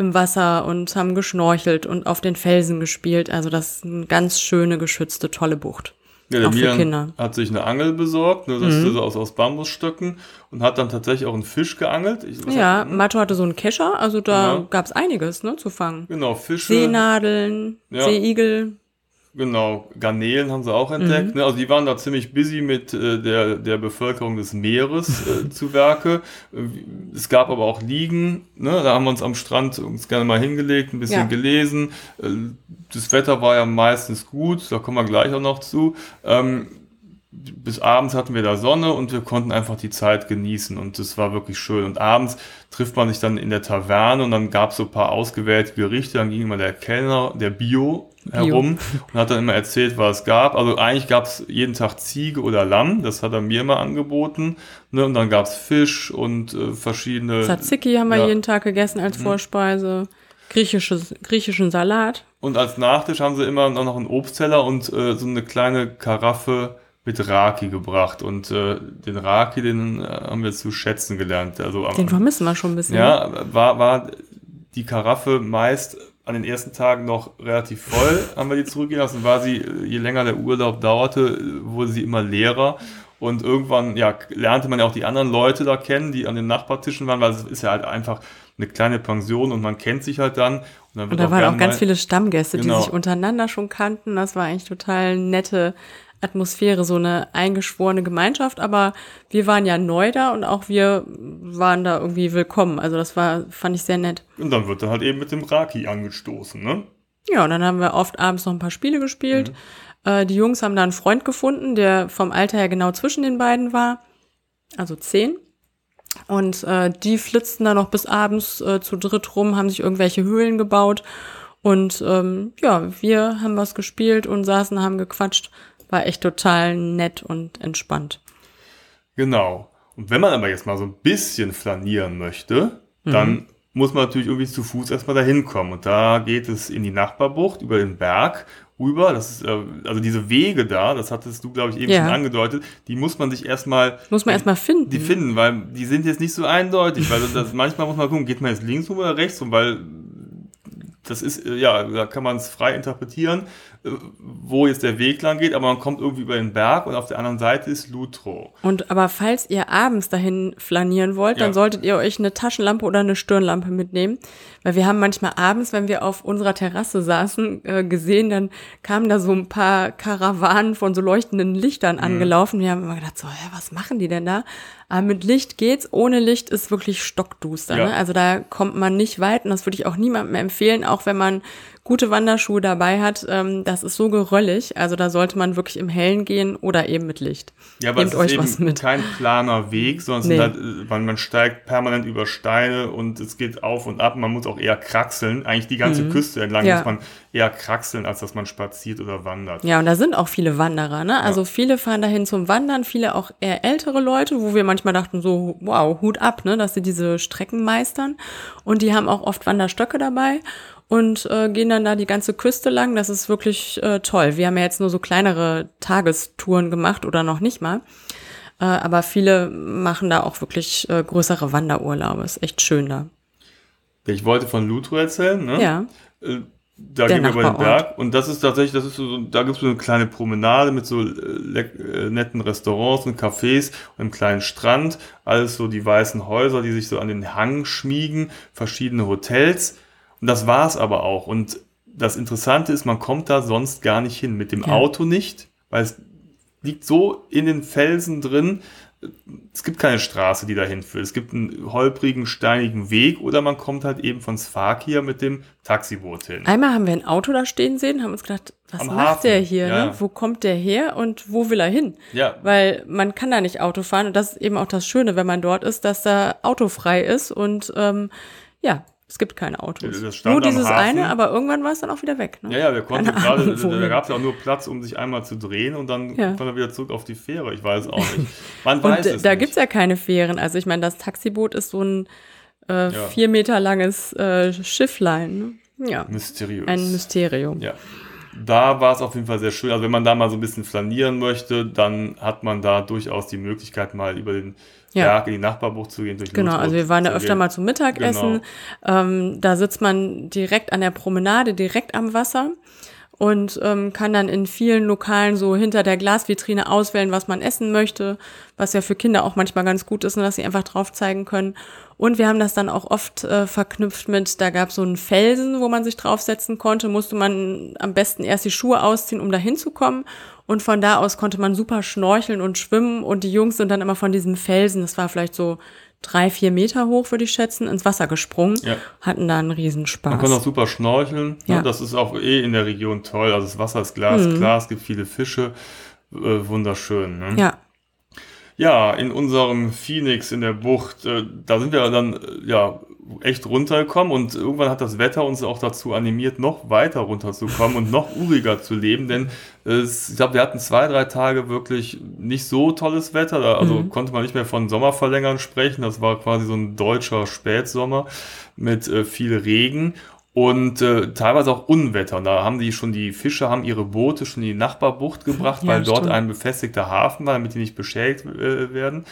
im Wasser und haben geschnorchelt und auf den Felsen gespielt. Also das ist eine ganz schöne, geschützte, tolle Bucht. Ja, der Auch für Milan Kinder. Mhm. hat sich eine Angel besorgt, ne, das ist aus, aus Bambusstöcken und hat dann tatsächlich auch einen Fisch geangelt. Ich, Ja, hat- Mato hatte so einen Kescher, also da Ja. gab's einiges ne, zu fangen. Genau, Fische. Seenadeln, Ja. Seeigel. Genau, Garnelen haben sie auch Mhm. entdeckt. Ne? Also die waren da ziemlich busy mit äh, der, der Bevölkerung des Meeres äh, <laughs> zu Werke. Äh, Es gab aber auch Liegen. Ne? Da haben wir uns am Strand uns gerne mal hingelegt, ein bisschen Ja. gelesen. Äh, Das Wetter war ja meistens gut, da kommen wir gleich auch noch zu. Ähm, bis abends hatten wir da Sonne und wir konnten einfach die Zeit genießen und das war wirklich schön. Und abends trifft man sich dann in der Taverne und dann gab es so ein paar ausgewählte Gerichte. Dann ging immer der Kellner, der Bio, herum und hat dann immer erzählt, was es gab. Also eigentlich gab es jeden Tag Ziege oder Lamm, das hat er mir immer angeboten. Ne? Und dann gab es Fisch und äh, verschiedene. Tzatziki haben wir ja. Mhm. jeden Tag gegessen als Vorspeise. Griechisches, griechischen Salat. Und als Nachtisch haben sie immer noch einen Obstteller und äh, so eine kleine Karaffe mit Raki gebracht. Und äh, den Raki, den äh, haben wir zu schätzen gelernt. Also am, Den vermissen wir schon ein bisschen. ja, war, war die Karaffe meist an den ersten Tagen noch relativ voll, <laughs> haben wir die zurückgehen lassen. War sie, äh, je länger der Urlaub dauerte, äh, wurde sie immer leerer. Und irgendwann, ja, lernte man ja auch die anderen Leute da kennen, die an den Nachbartischen waren, weil es ist ja halt einfach eine kleine Pension und man kennt sich halt dann. Und, dann Und da waren auch ganz mal- viele Stammgäste, Genau. die sich untereinander schon kannten. Das war eigentlich total nette Atmosphäre, so eine eingeschworene Gemeinschaft. Aber wir waren ja neu da und auch wir waren da irgendwie willkommen. Also das war, fand ich sehr nett. Und dann wird dann halt eben mit dem Raki angestoßen, ne? Ja, und dann haben wir oft abends noch ein paar Spiele gespielt. Äh, die Jungs haben da einen Freund gefunden, der vom Alter her genau zwischen den beiden war. Also zehn. Und äh, die flitzten da noch bis abends äh, zu dritt rum, haben sich irgendwelche Höhlen gebaut. Und ähm, ja, wir haben was gespielt und saßen, haben gequatscht. War echt total nett und entspannt. Genau. Und wenn man aber jetzt mal so ein bisschen flanieren möchte, dann muss man natürlich irgendwie zu Fuß erstmal dahin kommen. Und da geht es in die Nachbarbucht über den Berg rüber. Das ist, äh, also diese Wege da, das hattest du, glaube ich, eben Ja. schon angedeutet, die muss man sich erstmal Muss man erstmal finden. die finden, weil die sind jetzt nicht so eindeutig, weil das, <laughs> manchmal muss man gucken, geht man jetzt links rum oder rechts rum, weil das ist, äh, ja, da kann man es frei interpretieren, wo jetzt der Weg lang geht, aber man kommt irgendwie über den Berg und auf der anderen Seite ist Lutro. Und aber falls ihr abends dahin flanieren wollt, Ja. dann solltet ihr euch eine Taschenlampe oder eine Stirnlampe mitnehmen. Weil wir haben manchmal abends, wenn wir auf unserer Terrasse saßen, äh, gesehen, dann kamen da so ein paar Karawanen von so leuchtenden Lichtern angelaufen. Wir haben immer gedacht, so, hä, was machen die denn da? Aber mit Licht geht's. Ohne Licht ist wirklich stockduster. Ja. Ne? Also da kommt man nicht weit und das würde ich auch niemandem empfehlen, auch wenn man gute Wanderschuhe dabei hat, ähm, das ist so geröllig. Also da sollte man wirklich im Hellen gehen oder eben mit Licht. Ja, aber Nehmt es euch ist was eben mit. kein planer Weg, sondern Nee. halt, man, man steigt permanent über Steine und es geht auf und ab. Man muss auch eher kraxeln. Eigentlich die ganze Küste entlang Mhm. Ja. muss man eher kraxeln, als dass man spaziert oder wandert. Ja, und da sind auch viele Wanderer, ne? Also viele fahren dahin zum Wandern, viele auch eher ältere Leute, wo wir manchmal dachten so, wow, Hut ab, ne, dass sie diese Strecken meistern. Und die haben auch oft Wanderstöcke dabei und äh, gehen dann da die ganze Küste lang. Das ist wirklich äh, toll. Wir haben ja jetzt nur so kleinere Tagestouren gemacht oder noch nicht mal. Äh, aber viele machen da auch wirklich äh, größere Wanderurlaube. Ist echt schön da. Ich wollte von Lutro erzählen, ne? Ja. Äh, Da Der gehen wir über den. Berg und das ist tatsächlich, das ist so, da gibt es so eine kleine Promenade mit so äh, äh, netten Restaurants und Cafés und einem kleinen Strand. Alles so die weißen Häuser, die sich so an den Hang schmiegen, verschiedene Hotels. Und das war's aber auch. Und das Interessante ist, man kommt da sonst gar nicht hin. Mit dem Ja. Auto nicht, weil es liegt so in den Felsen drin. Es gibt keine Straße, die dahin führt. Es gibt einen holprigen, steinigen Weg oder man kommt halt eben von Sfakia mit dem Taxiboot hin. Einmal haben wir ein Auto da stehen sehen, haben uns gedacht, was Am macht Hafen, der hier? ja. Ne? Wo kommt der her und wo will er hin? Ja. Weil man kann da nicht Auto fahren und das ist eben auch das Schöne, wenn man dort ist, dass da autofrei ist und ähm, ja, es gibt keine Autos. Nur dieses eine, aber irgendwann war es dann auch wieder weg. Ne? Ja, ja, wir konnten gerade, da, gab es ja auch nur Platz, um sich einmal zu drehen und dann Ja. konnte er wieder zurück auf die Fähre. Ich weiß auch nicht. Man weiß Und es da nicht. gibt's ja keine Fähren. Also ich meine, das Taxiboot ist so ein äh, vier Meter langes äh, Schifflein. Ne? Ja, Mysteriös. ein Mysterium. Ja. Da war es auf jeden Fall sehr schön. Also wenn man da mal so ein bisschen flanieren möchte, dann hat man da durchaus die Möglichkeit, mal über den Ja. Berg in die Nachbarbucht zu gehen. Durch Genau, Lutro also wir waren da öfter gehen. mal zum Mittagessen. Ähm, da sitzt man direkt an der Promenade, direkt am Wasser und ähm, kann dann in vielen Lokalen so hinter der Glasvitrine auswählen, was man essen möchte, was ja für Kinder auch manchmal ganz gut ist, ne, dass sie einfach drauf zeigen können. Und wir haben das dann auch oft äh, verknüpft mit, da gab es so einen Felsen, wo man sich draufsetzen konnte, musste man am besten erst die Schuhe ausziehen, um da hinzukommen. Und von da aus konnte man super schnorcheln und schwimmen. Und die Jungs sind dann immer von diesem Felsen, das war vielleicht so drei, vier Meter hoch, würde ich schätzen, ins Wasser gesprungen, Ja. hatten da einen Riesenspaß. Man kann auch super schnorcheln. Ja. Ne? Das ist auch eh in der Region toll. Also das Wasser ist glasklar, es gibt viele Fische. Äh, wunderschön. Ne? Mhm. ja, Ja, in unserem Phoenix in der Bucht, äh, da sind wir dann äh, ja echt runtergekommen und irgendwann hat das Wetter uns auch dazu animiert, noch weiter runterzukommen und noch uriger zu leben, denn äh, es, ich glaube, wir hatten zwei, drei Tage wirklich nicht so tolles Wetter, da, also konnte man nicht mehr von Sommerverlängern sprechen, das war quasi so ein deutscher Spätsommer mit äh, viel Regen und äh, teilweise auch Unwetter. Und da haben die schon die Fische haben ihre Boote schon in die Nachbarbucht gebracht, Ja, weil dort stimmt. ein befestigter Hafen war, damit die nicht beschädigt äh, werden.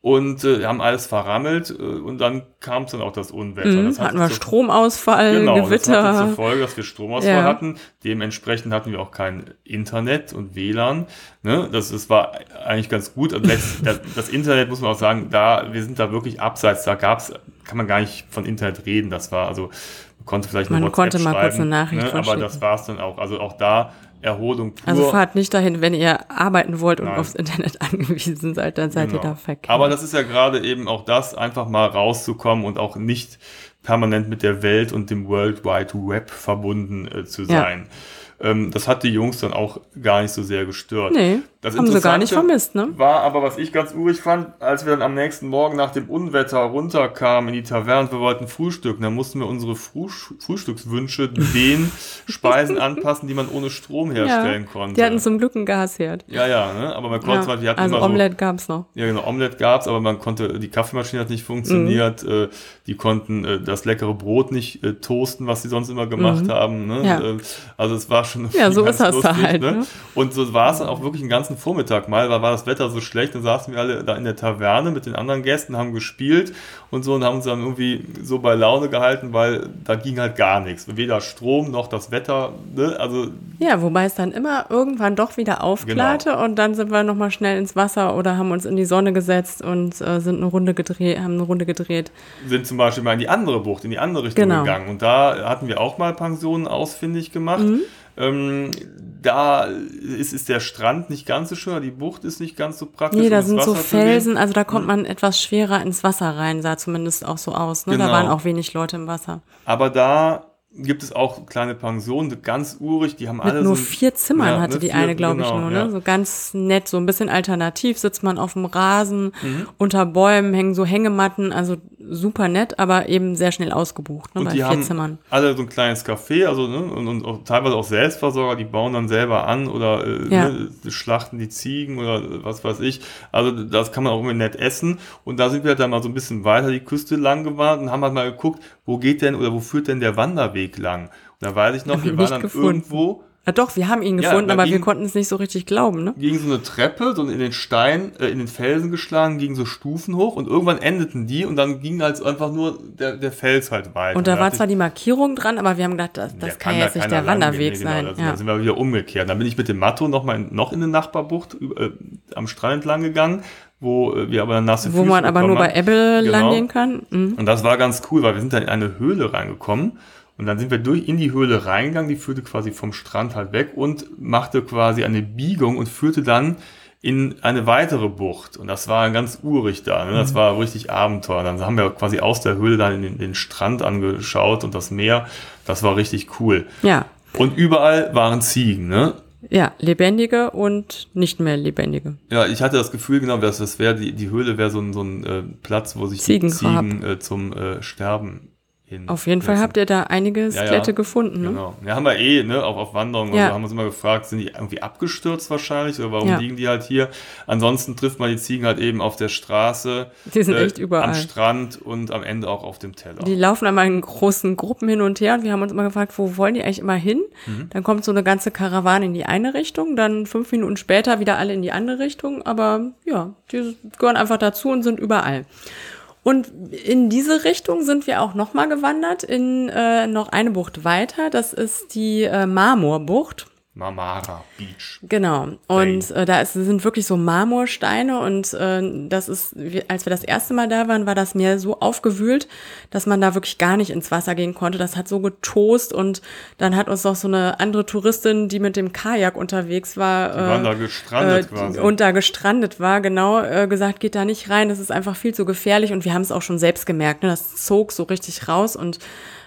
Und äh, haben alles verrammelt äh, und dann kam es dann auch das Unwetter. mhm. Das hat hatten wir Stromausfall, Genau, das hatte Gewitter. zur Folge, dass wir Stromausfall Ja. hatten. Dementsprechend hatten wir auch kein Internet und WLAN. Ne? Das, das war eigentlich ganz gut. Und letzt- <laughs> das, das Internet muss man auch sagen, da wir sind da wirklich abseits. Da gab's, kann man gar nicht von Internet reden. Das war also man konnte vielleicht eine Man WhatsApp konnte mal kurz schreiben, eine Nachricht ne? aber das war's dann auch. Also auch da Erholung pur. Also fahrt nicht dahin, wenn ihr arbeiten wollt und Nein. aufs Internet <laughs> angewiesen seid, dann seid ihr Genau. da verkehrt. Aber das ist ja gerade eben auch das, einfach mal rauszukommen und auch nicht permanent mit der Welt und dem World Wide Web verbunden äh, zu Ja. sein. Ähm, das hat die Jungs dann auch gar nicht so sehr gestört. nee, Das haben sie gar nicht vermisst, ne? War aber, was ich ganz urig fand, als wir dann am nächsten Morgen nach dem Unwetter runterkamen in die Taverne, wir wollten frühstücken, dann mussten wir unsere Frühsch Frühstückswünsche den <laughs> Speisen anpassen, die man ohne Strom herstellen konnte. Die hatten zum Glück einen Gasherd. ja, ja, ne? aber man konnte Ja. Beispiel, die hatten Also so, Omelette gab's noch. ja, genau. Omelette gab's, aber man konnte, die Kaffeemaschine hat nicht funktioniert. Mhm. Äh, die konnten äh, das leckere Brot nicht äh, toasten, was sie sonst immer gemacht haben. Ne? Mhm. Ja. Äh, also es war schon Ja, so <laughs> ganz ist das da halt, ne? Und so war es dann auch wirklich den ganzen Vormittag mal, weil war das Wetter so schlecht, dann saßen wir alle da in der Taverne mit den anderen Gästen, haben gespielt und so und haben uns dann irgendwie so bei Laune gehalten, weil da ging halt gar nichts. Weder Strom noch das Wetter. Ne? Also Ja, wobei es dann immer irgendwann doch wieder aufklarte Genau. und dann sind wir nochmal schnell ins Wasser oder haben uns in die Sonne gesetzt und äh, sind eine Runde gedreht, haben eine Runde gedreht. sind zum Beispiel mal in die andere Bucht, in die andere Richtung Genau. gegangen. Und da hatten wir auch mal Pensionen ausfindig gemacht. Mhm. Ähm, da ist, ist der Strand nicht ganz so schön, die Bucht ist nicht ganz so praktisch. Nee, um da ins sind so Wasser gehen. Felsen, also da kommt man etwas schwerer ins Wasser rein, sah zumindest auch so aus. Ne? Da Genau. waren auch wenig Leute im Wasser. Aber da gibt es auch kleine Pensionen, ganz urig, die haben Mit alle nur so, vier Zimmern Ja, hatte ne, die vier- eine, glaube ich, genau, nur, ne? ja. So ganz nett, so ein bisschen alternativ sitzt man auf dem Rasen, Mhm. unter Bäumen hängen so Hängematten, also super nett, aber eben sehr schnell ausgebucht, ne? Und Bei die vier haben Zimmern. alle so ein kleines Café, also ne, und, und auch teilweise auch Selbstversorger, die bauen dann selber an oder äh, Ja. ne, schlachten die Ziegen oder was weiß ich. Also das kann man auch immer nett essen. Und da sind wir dann mal so ein bisschen weiter die Küste lang gewandert und haben halt mal geguckt, wo geht denn oder wo führt denn der Wanderweg lang? Und da weiß ich noch, wir wir waren dann gefunden. irgendwo Ja, doch, wir haben ihn Ja, gefunden, da aber wir ging- konnten es nicht so richtig glauben, ne? gegen so eine Treppe, so in den Stein, äh, in den Felsen geschlagen, gegen so Stufen hoch und irgendwann endeten die und dann ging halt einfach nur der, der Fels halt weiter. Und da war dachte zwar die Markierung dran, aber wir haben gedacht, das, das Ja, kann ja da jetzt nicht der lang Wanderweg gehen. Nee, sein. Genau, da, ja. da sind wir wieder umgekehrt. Dann bin ich mit dem Matto noch mal noch in eine Nachbarbucht äh, am Strand entlang gegangen, wo äh, wir aber dann nasse Wo Füße man aber nur bei. Ebbe lang Genau. gehen kann. Mhm. Und das war ganz cool, weil wir sind dann in eine Höhle reingekommen und dann sind wir durch in die Höhle reingegangen, die führte quasi vom Strand halt weg und machte quasi eine Biegung und führte dann in eine weitere Bucht. Und das war ganz urig da. Ne? Mhm. Das war richtig Abenteuer. Dann haben wir quasi aus der Höhle dann in den, den Strand angeschaut und das Meer. Das war richtig cool. Ja. Und überall waren Ziegen, ne? Ja, lebendige und nicht mehr lebendige. Ja, ich hatte das Gefühl, genau, dass das wäre, die, die Höhle wäre so ein, so ein äh, Platz, wo sich Ziegen die Ziegen äh, zum äh, Sterben hin. Auf jeden Fall habt ihr da einige Ja, Skelette ja. gefunden, ne? Genau. Ja, haben wir eh, ne, auch auf Wanderungen. Ja. Also haben wir uns immer gefragt, sind die irgendwie abgestürzt wahrscheinlich oder warum Ja. liegen die halt hier? Ansonsten trifft man die Ziegen halt eben auf der Straße, Die sind echt überall. am Strand und am Ende auch auf dem Teller. Die laufen einmal in großen Gruppen hin und her und wir haben uns immer gefragt, wo wollen die eigentlich immer hin? Mhm. Dann kommt so eine ganze Karawane in die eine Richtung, dann fünf Minuten später wieder alle in die andere Richtung, aber ja, die gehören einfach dazu und sind überall. Und in diese Richtung sind wir auch nochmal gewandert, in äh, noch eine Bucht weiter. Das ist die äh, Marmorbucht. Marmara Beach. Genau. Und äh, da ist, sind wirklich so Marmorsteine und äh, das ist, als wir das erste Mal da waren, war das Meer so aufgewühlt, dass man da wirklich gar nicht ins Wasser gehen konnte. Das hat so getost und dann hat uns noch so eine andere Touristin, die mit dem Kajak unterwegs war, Die waren da äh, gestrandet äh, quasi. und da gestrandet war, genau, äh, gesagt, geht da nicht rein, das ist einfach viel zu gefährlich und wir haben es auch schon selbst gemerkt, ne? das zog so richtig raus und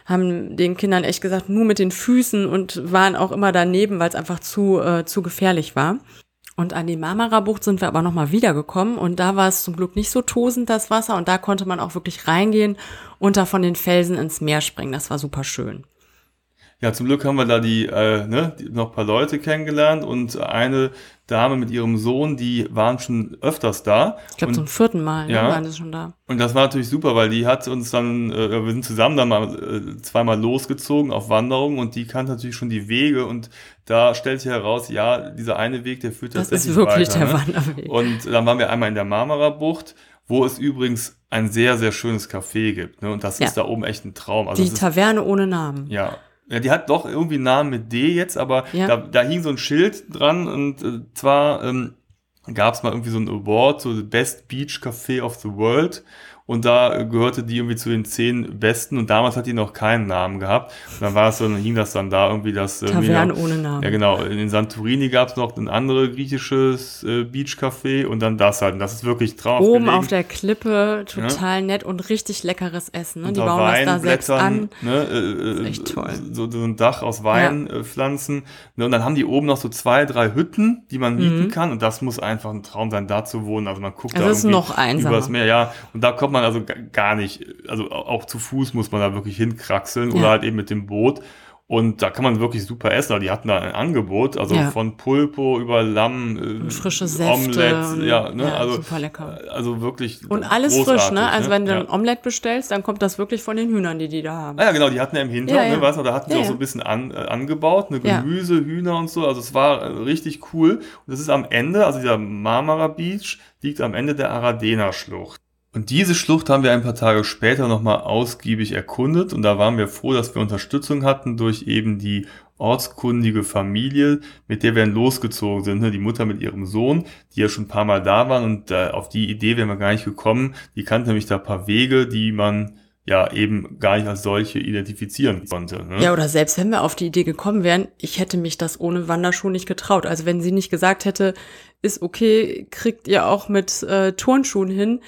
haben den Kindern echt gesagt, nur mit den Füßen und waren auch immer daneben, weil es einfach zu, äh, zu gefährlich war. Und an die Marmara-Bucht sind wir aber nochmal wiedergekommen und da war es zum Glück nicht so tosend, das Wasser, und da konnte man auch wirklich reingehen und da von den Felsen ins Meer springen. Das war super schön. Ja, zum Glück haben wir da die, äh, ne, die, noch ein paar Leute kennengelernt und eine Dame mit ihrem Sohn, die waren schon öfters da. Ich glaube, zum vierten Mal ne, Ja. waren sie schon da. und das war natürlich super, weil die hat uns dann, äh, wir sind zusammen dann mal äh, zweimal losgezogen auf Wanderung und die kannte natürlich schon die Wege und da stellt sich heraus, ja, dieser eine Weg, der führt Das tatsächlich ist wirklich weiter, der ne? Wanderweg. Und dann waren wir einmal in der Marmara-Bucht, wo es übrigens ein sehr, sehr schönes Café gibt. Ne? Und das Ja. ist da oben echt ein Traum. Also Die Taverne ohne Namen. ja. Ja, die hat doch irgendwie einen Namen mit D jetzt, aber Ja. da, da hing so ein Schild dran und äh, zwar ähm, gab es mal irgendwie so ein Award, so the Best Beach Café of the World und da äh, gehörte die irgendwie zu den zehn besten und damals hat die noch keinen Namen gehabt und dann war es so, dann hing das dann da irgendwie das äh, Taverne ohne Namen. ja, genau. In Santorini gab es noch ein anderes griechisches äh, Beachcafé und dann das halt. Und das ist wirklich traumhaft Oben gelegen. auf der Klippe, total nett und richtig leckeres Essen. Ne? Die bauen das da selbst an. Ne, äh, äh, echt toll. So, so ein Dach aus Weinpflanzen. Ne, und dann haben die oben noch so zwei, drei Hütten, die man mieten kann. Und das muss einfach ein Traum sein, da zu wohnen. Also man guckt Also da es ist irgendwie noch einsamer. übers Meer. Ja, und da kommt man also ga- gar nicht, also auch zu Fuß muss man da wirklich hinkraxeln Ja. oder halt eben mit dem Boot. Und da kann man wirklich super essen. Also die hatten da ein Angebot, also Ja. von Pulpo über Lamm, äh, Frische Säfte. Omelette, ja, ne, ja, also, super lecker. also wirklich Und alles frisch, großartig, ne? Also wenn du Ja. ein Omelett bestellst, dann kommt das wirklich von den Hühnern, die die da haben. Ah ja, genau, die hatten ja im Hintern, ne, weißt du, da hatten sie Ja, auch so ein bisschen an, äh, angebaut, ne. Gemüse, Hühner und so, also es war äh, richtig cool. Und das ist am Ende, also dieser Marmara Beach liegt am Ende der Aradena Schlucht. Und diese Schlucht haben wir ein paar Tage später nochmal ausgiebig erkundet und da waren wir froh, dass wir Unterstützung hatten durch eben die ortskundige Familie, mit der wir dann losgezogen sind. Ne? Die Mutter mit ihrem Sohn, die ja schon ein paar Mal da waren und äh, auf die Idee wären wir gar nicht gekommen. Die kannte nämlich da ein paar Wege, die man ja eben gar nicht als solche identifizieren konnte. Ne? Ja, oder selbst wenn wir auf die Idee gekommen wären, ich hätte mich das ohne Wanderschuh nicht getraut. Also wenn sie nicht gesagt hätte, ist okay, kriegt ihr auch mit äh, Turnschuhen hin,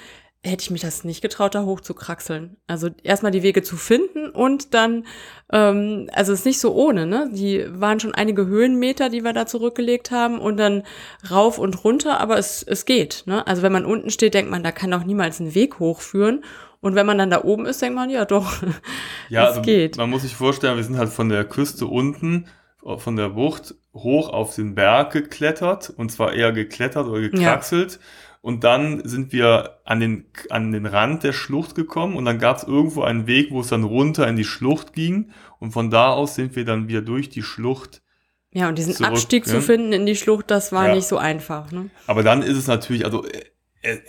hätte ich mich das nicht getraut, da hoch zu kraxeln. Also erstmal die Wege zu finden und dann, ähm, also es ist nicht so ohne, ne? Die waren schon einige Höhenmeter, die wir da zurückgelegt haben und dann rauf und runter, aber es, es geht, ne? Also wenn man unten steht, denkt man, da kann doch niemals ein Weg hochführen. Und wenn man dann da oben ist, denkt man, ja doch, <laughs> ja, es also geht. Man muss sich vorstellen, wir sind halt von der Küste unten, von der Bucht hoch auf den Berg geklettert und zwar eher geklettert oder gekraxelt. Ja und dann sind wir an den, an den Rand der Schlucht gekommen und dann gab es irgendwo einen Weg, wo es dann runter in die Schlucht ging. Und von da aus sind wir dann wieder durch die Schlucht. Ja, und diesen zurück, Abstieg ja. zu finden in die Schlucht, das war ja. nicht so einfach. Ne? Aber dann ist es natürlich, also äh,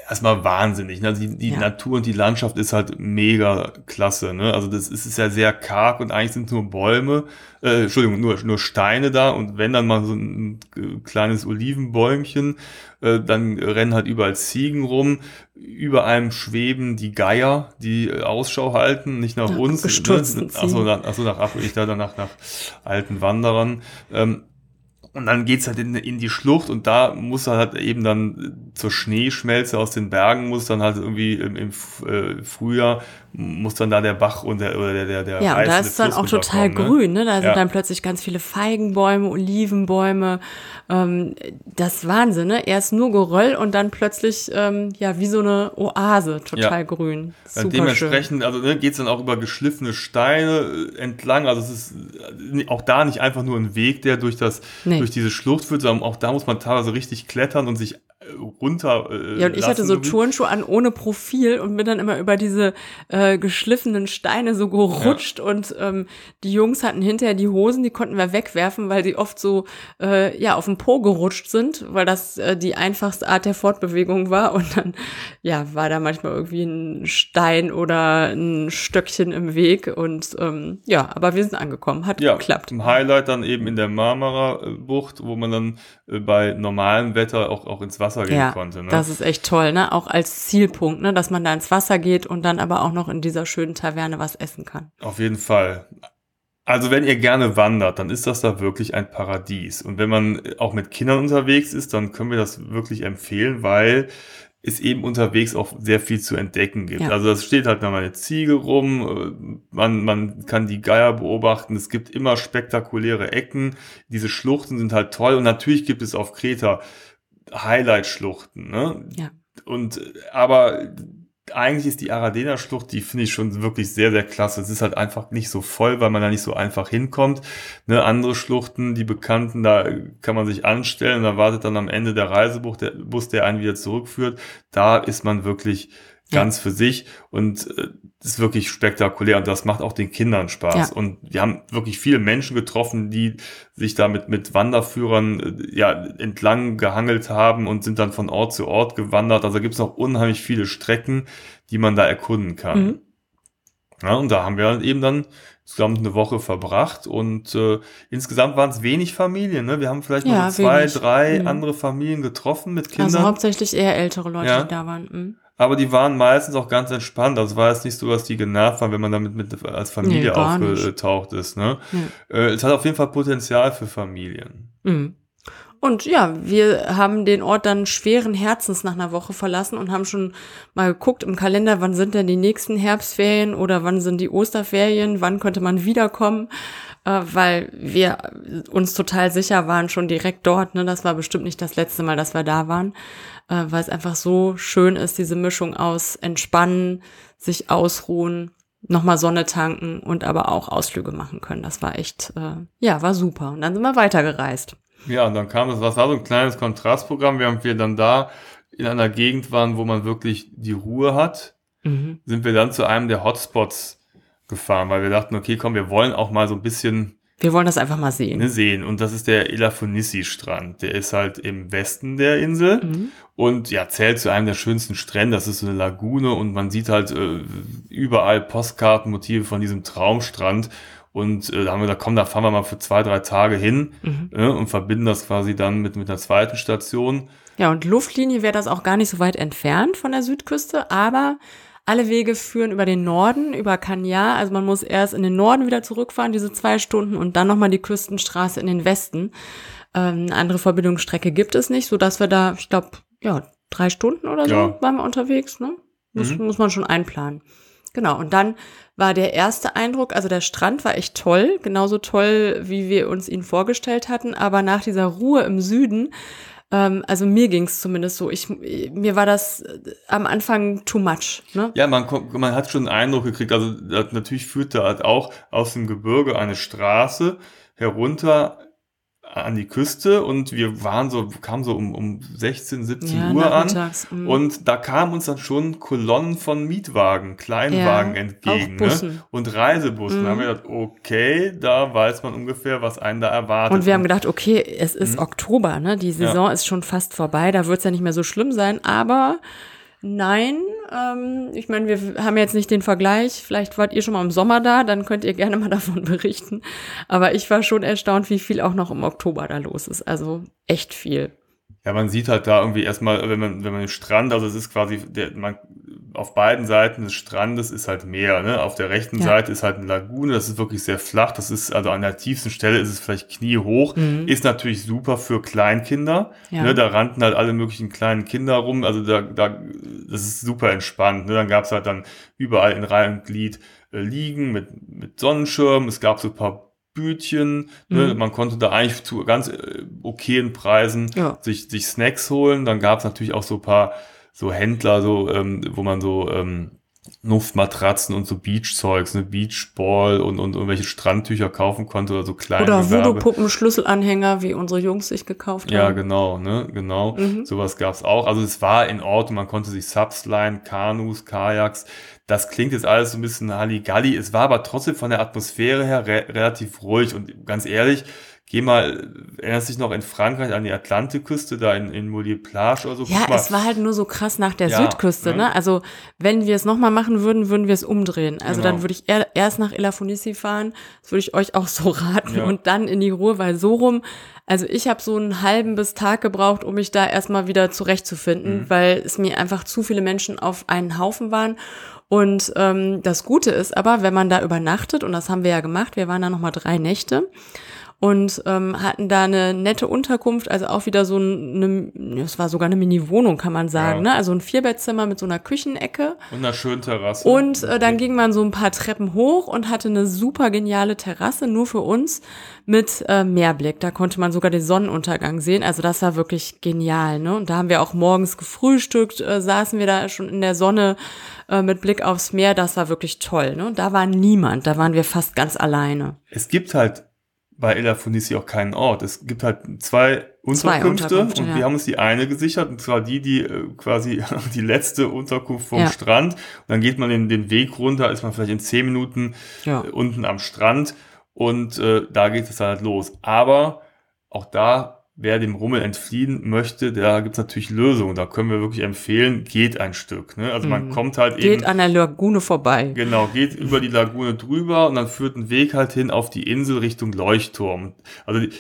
erstmal wahnsinnig. Ne? Die, die ja. Natur und die Landschaft ist halt mega klasse. Ne? Also das ist, ist ja sehr karg und eigentlich sind nur Bäume, äh, Entschuldigung, nur, nur Steine da und wenn dann mal so ein, ein kleines Olivenbäumchen äh, dann rennen halt überall Ziegen rum, über einem schweben die Geier, die äh, Ausschau halten, nicht nach ja, uns. Ne? Achso, nach, achso, nach Afrika, danach nach alten Wanderern. Ähm, und dann geht's halt in, in die Schlucht und da muss er halt eben dann zur Schneeschmelze aus den Bergen, muss dann halt irgendwie im, im äh, Frühjahr muss dann da der Bach und der, oder der, der, der Ja, und da ist es dann auch total ne? grün, ne? Da sind ja. dann plötzlich ganz viele Feigenbäume, Olivenbäume. Ähm, das ist Wahnsinn, ne? Erst nur Geröll und dann plötzlich, ähm, ja, wie so eine Oase, total ja. grün. Super Dementsprechend, schön. also ne, geht dann auch über geschliffene Steine äh, entlang. Also es ist äh, auch da nicht einfach nur ein Weg, der durch das, nee. durch diese Schlucht führt, sondern auch da muss man teilweise richtig klettern und sich runter. Äh, ja, und ich hatte so Turnschuhe an ohne Profil und bin dann immer über diese äh, geschliffenen Steine so gerutscht ja. und ähm, die Jungs hatten hinterher die Hosen, die konnten wir wegwerfen, weil die oft so äh, ja auf den Po gerutscht sind, weil das äh, die einfachste Art der Fortbewegung war und dann ja war da manchmal irgendwie ein Stein oder ein Stöckchen im Weg und ähm, ja, aber wir sind angekommen, hat ja, geklappt. Ein Highlight dann eben in der Marmara-Bucht, wo man dann äh, bei normalem Wetter auch auch ins Wasser Wasser gehen ja, konnte. Ne? Das ist echt toll, ne? Auch als Zielpunkt, ne? Dass man da ins Wasser geht und dann aber auch noch in dieser schönen Taverne was essen kann. Auf jeden Fall. Also wenn ihr gerne wandert, dann ist das da wirklich ein Paradies. Und wenn man auch mit Kindern unterwegs ist, dann können wir das wirklich empfehlen, weil es eben unterwegs auch sehr viel zu entdecken gibt. Ja. Also es steht halt noch mal eine Ziege rum, man, man kann die Geier beobachten, es gibt immer spektakuläre Ecken, diese Schluchten sind halt toll und natürlich gibt es auf Kreta Highlight-Schluchten, ne? Ja. Und, aber eigentlich ist die Aradena-Schlucht, die finde ich schon wirklich sehr, sehr klasse. Es ist halt einfach nicht so voll, weil man da nicht so einfach hinkommt. Ne, andere Schluchten, die bekannten, da kann man sich anstellen, da wartet dann am Ende der Reisebus, der Bus, der einen wieder zurückführt. Da ist man wirklich ganz ja. für sich und äh, ist wirklich spektakulär und das macht auch den Kindern Spaß. Ja. Und wir haben wirklich viele Menschen getroffen, die sich da mit, mit Wanderführern äh, ja, entlang gehangelt haben und sind dann von Ort zu Ort gewandert. Also gibt es noch unheimlich viele Strecken, die man da erkunden kann. Mhm. Ja, und da haben wir eben dann insgesamt eine Woche verbracht und äh, insgesamt waren es wenig Familien. Ne? Wir haben vielleicht ja, noch so zwei, wenig. drei mhm. andere Familien getroffen mit also Kindern. Also hauptsächlich eher ältere Leute, ja. die da waren. Mhm aber die waren meistens auch ganz entspannt. Also war es nicht so, dass die genervt waren, wenn man damit mit als Familie nee, aufgetaucht nicht. ist. Ne? Ja. Äh, es hat auf jeden Fall Potenzial für Familien. Mhm. Und ja, wir haben den Ort dann schweren Herzens nach einer Woche verlassen und haben schon mal geguckt im Kalender, wann sind denn die nächsten Herbstferien oder wann sind die Osterferien, wann könnte man wiederkommen, äh, weil wir uns total sicher waren schon direkt dort. Ne? Das war bestimmt nicht das letzte Mal, dass wir da waren äh, weil es einfach so schön ist, diese Mischung aus Entspannen, sich ausruhen, nochmal Sonne tanken und aber auch Ausflüge machen können. Das war echt, äh, ja, war super. Und dann sind wir weitergereist. Ja, und dann kam es, was war so ein kleines Kontrastprogramm, während wir dann da in einer Gegend waren, wo man wirklich die Ruhe hat, mhm. sind wir dann zu einem der Hotspots gefahren, weil wir dachten, okay, komm, wir wollen auch mal so ein bisschen wir wollen das einfach mal sehen. Ne, sehen. Und das ist der Elafonissi-Strand. Der ist halt im Westen der Insel mhm. und ja, zählt zu einem der schönsten Strände. Das ist so eine Lagune und man sieht halt äh, überall Postkartenmotive von diesem Traumstrand. Und äh, da haben wir gesagt, komm, da fahren wir mal für zwei, drei Tage hin mhm. äh, und verbinden das quasi dann mit, mit einer zweiten Station. Ja, und Luftlinie wäre das auch gar nicht so weit entfernt von der Südküste, aber alle Wege führen über den Norden, über Kanya. Also man muss erst in den Norden wieder zurückfahren, diese zwei Stunden, und dann nochmal die Küstenstraße in den Westen. Ähm, eine andere Verbindungsstrecke gibt es nicht, so dass wir da, ich glaube, ja, drei Stunden oder so ja. waren wir unterwegs, ne? Muss, mhm. muss man schon einplanen. Genau, und dann war der erste Eindruck, also der Strand war echt toll, genauso toll, wie wir uns ihn vorgestellt hatten, aber nach dieser Ruhe im Süden, ähm, also mir ging es zumindest so, ich, mir war das äh, am Anfang too much. Ne? Ja, man, man hat schon einen Eindruck gekriegt, also natürlich führte halt auch aus dem Gebirge eine Straße herunter an die Küste und wir waren so, kamen so um, um 16, 17 ja, Uhr an. Mhm. Und da kamen uns dann schon Kolonnen von Mietwagen, Kleinwagen ja, entgegen. Ne? Und Reisebussen. Mhm. Da haben wir gedacht, okay, da weiß man ungefähr, was einen da erwartet. Und wir haben gedacht, okay, es ist mhm. Oktober, ne? Die Saison ja. ist schon fast vorbei, da wird es ja nicht mehr so schlimm sein, aber Nein, ähm, ich meine, wir haben jetzt nicht den Vergleich. Vielleicht wart ihr schon mal im Sommer da, dann könnt ihr gerne mal <laughs> davon berichten. Aber ich war schon erstaunt, wie viel auch noch im Oktober da los ist. Also echt viel. Ja, man sieht halt da irgendwie erstmal, wenn man, wenn man den Strand, also es ist quasi, der, man, auf beiden Seiten des Strandes ist halt Meer, ne? Auf der rechten ja. Seite ist halt eine Lagune, das ist wirklich sehr flach, das ist, also an der tiefsten Stelle ist es vielleicht kniehoch, mhm. ist natürlich super für Kleinkinder, ja. ne? Da rannten halt alle möglichen kleinen Kinder rum, also da, da, das ist super entspannt, ne? Dann gab's halt dann überall in Reihe und Glied äh, liegen mit, mit Sonnenschirm, es gab so ein paar Bütchen. Ne? Mhm. Man konnte da eigentlich zu ganz äh, okayen Preisen ja. sich, sich Snacks holen. Dann gab es natürlich auch so paar so Händler, so, ähm, wo man so ähm, Luftmatratzen und so Beachzeugs, ne, Beachball und, und irgendwelche Strandtücher kaufen konnte oder so kleine Oder Voodoo-Puppen, Schlüsselanhänger, wie unsere Jungs sich gekauft haben. Ja, genau, ne, genau. Mhm. Sowas gab's auch. Also es war in Ordnung, man konnte sich Subs leihen, Kanus, Kajaks. Das klingt jetzt alles so ein bisschen Halligalli. Es war aber trotzdem von der Atmosphäre her re relativ ruhig und ganz ehrlich, geh mal, erinnerst dich noch in Frankreich an die Atlantikküste, da in, in Molière Plage oder so? Ja, es war halt nur so krass nach der ja, Südküste, ne? ne? Also, wenn wir es nochmal machen würden, würden wir es umdrehen. Also, genau. dann würde ich eher, erst nach Elafonissi fahren, das würde ich euch auch so raten, ja. und dann in die Ruhe, weil so rum, also ich habe so einen halben bis Tag gebraucht, um mich da erstmal wieder zurechtzufinden, mhm. weil es mir einfach zu viele Menschen auf einen Haufen waren. Und ähm, das Gute ist aber, wenn man da übernachtet, und das haben wir ja gemacht, wir waren da nochmal drei Nächte, und ähm, hatten da eine nette Unterkunft, also auch wieder so eine, es war sogar eine Mini-Wohnung, kann man sagen, ja. ne? Also ein Vierbettzimmer mit so einer Küchenecke. Und einer schönen Terrasse. Und äh, dann ging man so ein paar Treppen hoch und hatte eine super geniale Terrasse, nur für uns, mit äh, Meerblick. Da konnte man sogar den Sonnenuntergang sehen. Also das war wirklich genial, ne? Und da haben wir auch morgens gefrühstückt, äh, saßen wir da schon in der Sonne äh, mit Blick aufs Meer. Das war wirklich toll, ne? Da war niemand, da waren wir fast ganz alleine. Es gibt halt bei Elafonisi auch keinen Ort. Es gibt halt zwei Unterkünfte, zwei und ja. wir haben uns die eine gesichert, und zwar die, die äh, quasi <laughs> die letzte Unterkunft vom ja. Strand. Und dann geht man den, den Weg runter, ist man vielleicht in zehn Minuten ja. äh, unten am Strand und äh, da geht es dann halt los. Aber auch da wer dem Rummel entfliehen möchte, da gibt's natürlich Lösungen. Da können wir wirklich empfehlen, geht ein Stück. Ne? Also man mhm. kommt halt geht eben. Geht an der Lagune vorbei. Genau, geht über die Lagune drüber und dann führt ein Weg halt hin auf die Insel Richtung Leuchtturm. Also die,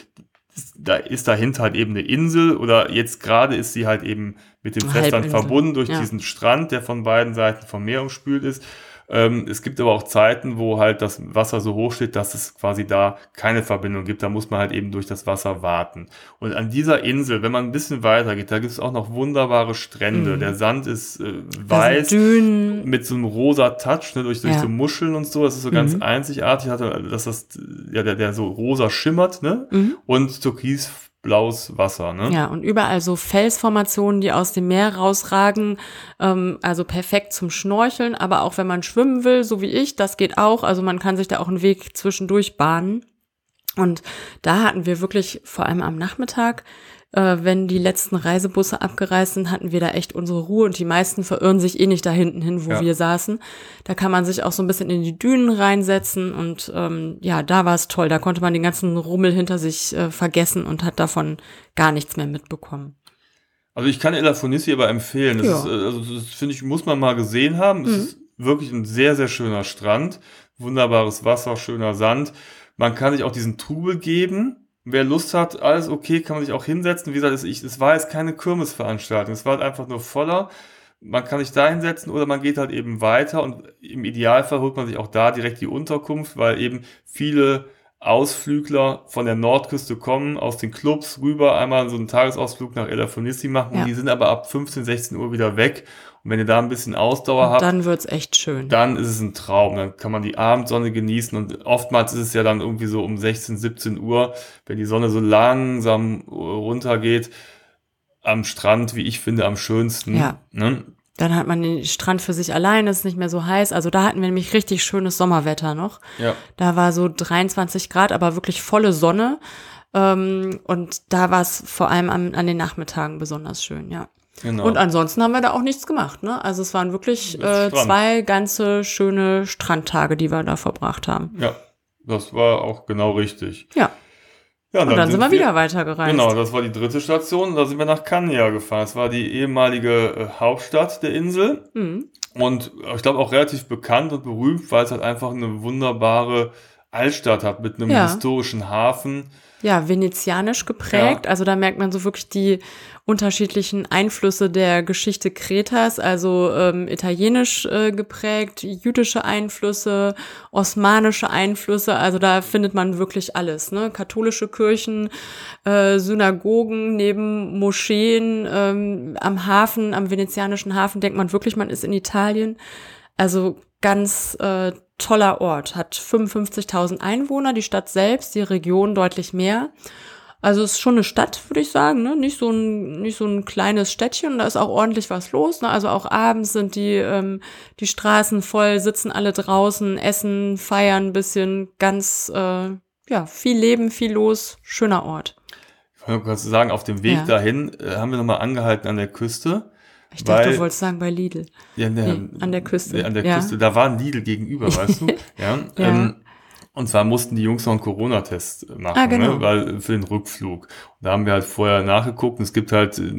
da ist dahinter halt eben eine Insel oder jetzt gerade ist sie halt eben mit dem Festland verbunden durch ja. diesen Strand, der von beiden Seiten vom Meer umspült ist. Ähm, es gibt aber auch Zeiten, wo halt das Wasser so hoch steht, dass es quasi da keine Verbindung gibt. Da muss man halt eben durch das Wasser warten. Und an dieser Insel, wenn man ein bisschen weiter geht, da gibt es auch noch wunderbare Strände. Mhm. Der Sand ist äh, weiß mit so einem rosa Touch, ne, durch, durch ja. so Muscheln und so. Das ist so ganz mhm. einzigartig, dass das, ja, der, der so rosa schimmert, ne? Mhm. Und türkis blaues Wasser, ne? Ja, und überall so Felsformationen, die aus dem Meer rausragen, ähm, also perfekt zum Schnorcheln, aber auch wenn man schwimmen will, so wie ich, das geht auch, also man kann sich da auch einen Weg zwischendurch bahnen. Und da hatten wir wirklich vor allem am Nachmittag äh, wenn die letzten Reisebusse abgereist sind, hatten wir da echt unsere Ruhe und die meisten verirren sich eh nicht da hinten hin, wo ja. wir saßen. Da kann man sich auch so ein bisschen in die Dünen reinsetzen und ähm, ja, da war es toll. Da konnte man den ganzen Rummel hinter sich äh, vergessen und hat davon gar nichts mehr mitbekommen. Also ich kann Elafonissi aber empfehlen. Das, ja. ist, äh, also das finde ich, muss man mal gesehen haben. Es mhm. ist wirklich ein sehr, sehr schöner Strand. Wunderbares Wasser, schöner Sand. Man kann sich auch diesen Trubel geben wer Lust hat, alles okay, kann man sich auch hinsetzen. Wie gesagt, es, war jetzt keine Kirmesveranstaltung. Es war halt einfach nur voller. Man kann sich da hinsetzen oder man geht halt eben weiter und im Idealfall holt man sich auch da direkt die Unterkunft, weil eben viele Ausflügler von der Nordküste kommen, aus den Clubs rüber, einmal so einen Tagesausflug nach Elafonissi machen. Ja. Und die sind aber ab 15, 16 Uhr wieder weg. Und wenn ihr da ein bisschen Ausdauer habt, Dann wird's echt schön. dann ist es ein Traum. Dann kann man die Abendsonne genießen und oftmals ist es ja dann irgendwie so um 16, 17 Uhr, wenn die Sonne so langsam runtergeht, am Strand, wie ich finde, am schönsten. Ja. Ne? Dann hat man den Strand für sich allein, es ist nicht mehr so heiß. Also da hatten wir nämlich richtig schönes Sommerwetter noch. Ja. Da war so 23 Grad, aber wirklich volle Sonne. Ähm, und da war es vor allem an, an den Nachmittagen besonders schön, ja. Genau. Und ansonsten haben wir da auch nichts gemacht, ne? Also es waren wirklich äh, zwei ganze schöne Strandtage, die wir da verbracht haben. ja, das war auch genau richtig. Ja. Ja, Und dann sind wir wieder weitergereist. Genau, das war die dritte Station. Da sind wir nach Kanya gefahren. Das war die ehemalige äh, Hauptstadt der Insel. Mhm. Und ich glaube auch relativ bekannt und berühmt, weil es halt einfach eine wunderbare Altstadt hat mit einem Ja. historischen Hafen. Ja, venezianisch geprägt. Also da merkt man so wirklich die unterschiedlichen Einflüsse der Geschichte Kretas, also ähm, italienisch äh, geprägt, jüdische Einflüsse, osmanische Einflüsse. Also da findet man wirklich alles. Ne? Katholische Kirchen, äh, Synagogen neben Moscheen, ähm, am Hafen, am venezianischen Hafen denkt man wirklich, man ist in Italien. Also ganz äh, toller Ort, hat 55.000 Einwohner, die Stadt selbst, die Region deutlich mehr. Also es ist schon eine Stadt, würde ich sagen, ne? nicht so ein nicht so ein kleines Städtchen. Da ist auch ordentlich was los. Ne? Also auch abends sind die ähm, die Straßen voll, sitzen alle draußen, essen, feiern ein bisschen, ganz äh, ja viel Leben, viel los, schöner Ort. Ich wollte kurz sagen, auf dem Weg Ja. dahin äh, haben wir nochmal angehalten an der Küste. Ich dachte, Weil- du wolltest sagen bei Lidl. Ja, ne, Nee, an der Küste. An der Ja. Küste. Da war ein Lidl gegenüber, <laughs> weißt du? Ja. <laughs> Ja. Ähm, und zwar mussten die Jungs noch einen Corona-Test machen, Ah, genau. ne? weil für den Rückflug. Und da haben wir halt vorher nachgeguckt. Und es gibt halt, äh,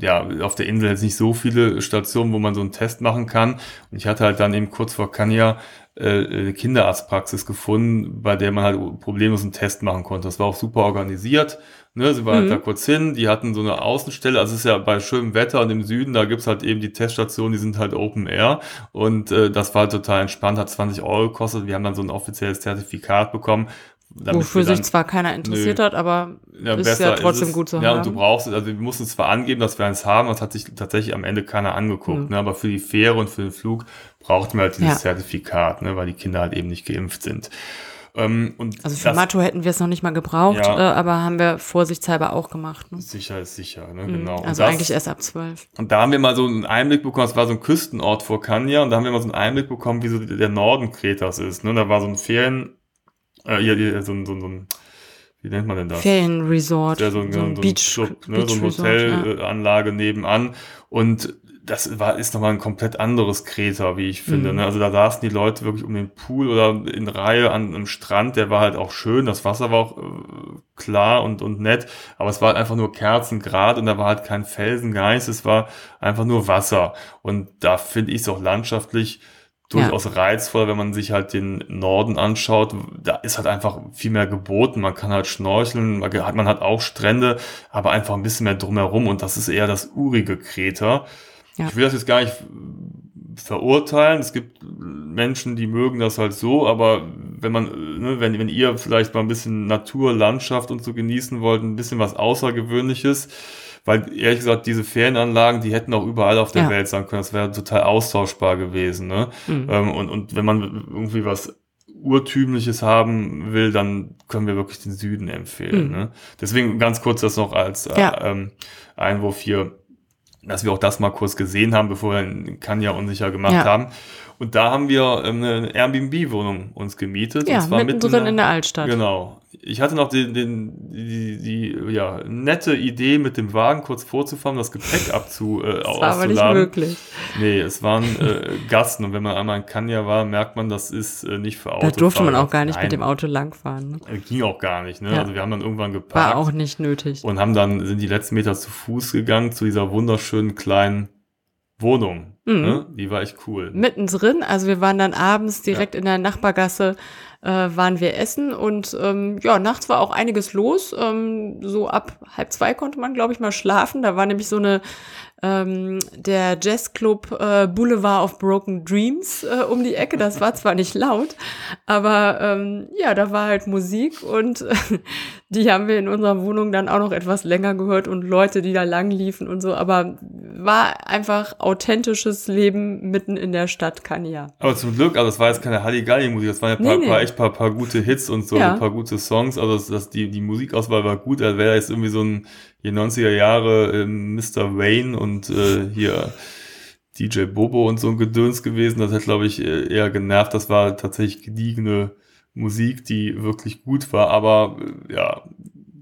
ja, auf der Insel jetzt nicht so viele Stationen, wo man so einen Test machen kann. Und ich hatte halt dann eben kurz vor Kanya äh, eine Kinderarztpraxis gefunden, bei der man halt problemlos einen Test machen konnte. Das war auch super organisiert. Ne, sind wir halt Mhm. da kurz hin, die hatten so eine Außenstelle, also es ist ja bei schönem Wetter und im Süden, da gibt's halt eben die Teststationen, die sind halt Open Air und äh, das war halt total entspannt, hat 20 Euro gekostet, wir haben dann so ein offizielles Zertifikat bekommen. Wofür sich zwar keiner interessiert Nö. hat, aber ja, ist ja trotzdem es. gut zu ja, haben. und du brauchst es, also wir mussten zwar angeben, dass wir eins haben, das hat sich tatsächlich am Ende keiner angeguckt, Mhm. ne, aber für die Fähre und für den Flug brauchten wir halt dieses Ja. Zertifikat, ne, weil die Kinder halt eben nicht geimpft sind. Ähm, Also für das- Matto hätten wir es noch nicht mal gebraucht, Ja. äh, aber haben wir vorsichtshalber auch gemacht. Ne? Sicher ist sicher, ne, Mhm. genau. Und Also das- eigentlich erst ab zwölf. Und da haben wir mal so einen Einblick bekommen, es war so ein Küstenort vor Kanya, und da haben wir mal so einen Einblick bekommen, wie so der Norden Kretas ist. Ne? Da war so ein Ferien, äh, hier, so, ein- so, ein- so ein, wie nennt man denn das? Ferienresort, Ja, so ein, so ein, Beach, ne? so eine Beach ja. Hotelanlage nebenan. Und das war, ist nochmal ein komplett anderes Kreta, wie ich finde. Mhm. Ne? Also da saßen die Leute wirklich um den Pool oder in Reihe an einem Strand, der war halt auch schön, das Wasser war auch äh, klar und, und nett, aber es war halt einfach nur Kerzengrad und da war halt kein Felsen, gar nichts, es war einfach nur Wasser. Und da finde ich es auch landschaftlich durchaus reizvoll, wenn man sich halt den Norden anschaut. Da ist halt einfach viel mehr geboten. Man kann halt schnorcheln, man hat, man hat auch Strände, aber einfach ein bisschen mehr drumherum. Und das ist eher das urige Kreta. Ja. Ich will das jetzt gar nicht verurteilen. Es gibt Menschen, die mögen das halt so, aber wenn man, ne, wenn, wenn ihr vielleicht mal ein bisschen Natur, Landschaft und so genießen wollt, ein bisschen was Außergewöhnliches, weil ehrlich gesagt, diese Ferienanlagen, die hätten auch überall auf der Ja. Welt sein können. Das wäre total austauschbar gewesen. Ne? Mhm. Ähm, und, und wenn man irgendwie was Urtümliches haben will, dann können wir wirklich den Süden empfehlen. Mhm. Ne? Deswegen ganz kurz das noch als äh, Ja. ähm, Einwurf hier, dass wir auch das mal kurz gesehen haben, bevor wir in Kanya unsicher gemacht Ja. haben. Und da haben wir ähm, eine Airbnb-Wohnung uns gemietet. Ja, und zwar mittendrin mitten in der Altstadt. Genau. Ich hatte noch den, den, die, die ja, nette Idee, mit dem Wagen kurz vorzufahren, das Gepäck <laughs> abzu, äh, Das war aber nicht auszuladen. möglich. Nee, es waren äh, Gasten und wenn man einmal in Kanya war, merkt man, das ist äh, nicht für Da Autofahrer. durfte man auch gar nicht Nein, mit dem Auto langfahren. Ne? äh, Ging auch gar nicht, ne? Ja. Also wir haben dann irgendwann War geparkt auch nicht nötig. und haben dann, sind die letzten Meter zu Fuß gegangen zu dieser wunderschönen kleinen Wohnung. Mhm. Ne? Die war echt cool. Mittendrin, also wir waren dann abends direkt ja. in der Nachbargasse äh, waren wir essen und ähm, ja, nachts war auch einiges los. Ähm, so ab halb zwei konnte man, glaube ich, mal schlafen. Da war nämlich so eine ähm, der Jazzclub äh, Boulevard of Broken Dreams äh, um die Ecke. Das war zwar nicht laut, aber ähm, ja, da war halt Musik und äh, <laughs> die haben wir in unserer Wohnung dann auch noch etwas länger gehört und Leute, die da lang liefen und so. Aber war einfach authentisches Leben mitten in der Stadt Kania. Aber zum Glück, also das war jetzt keine Halligalli-Musik, das waren ja paar, nee, nee. paar echt paar, paar gute Hits und so, ja. ein paar gute Songs. Also das, das, die, die Musikauswahl war gut, als wäre jetzt irgendwie so ein hier 90er Jahre äh, Mr. Wayne und äh, hier DJ Bobo und so ein Gedöns gewesen. Das hat, glaube ich, äh, eher genervt. Das war tatsächlich gediegene Musik, die wirklich gut war, aber äh, ja,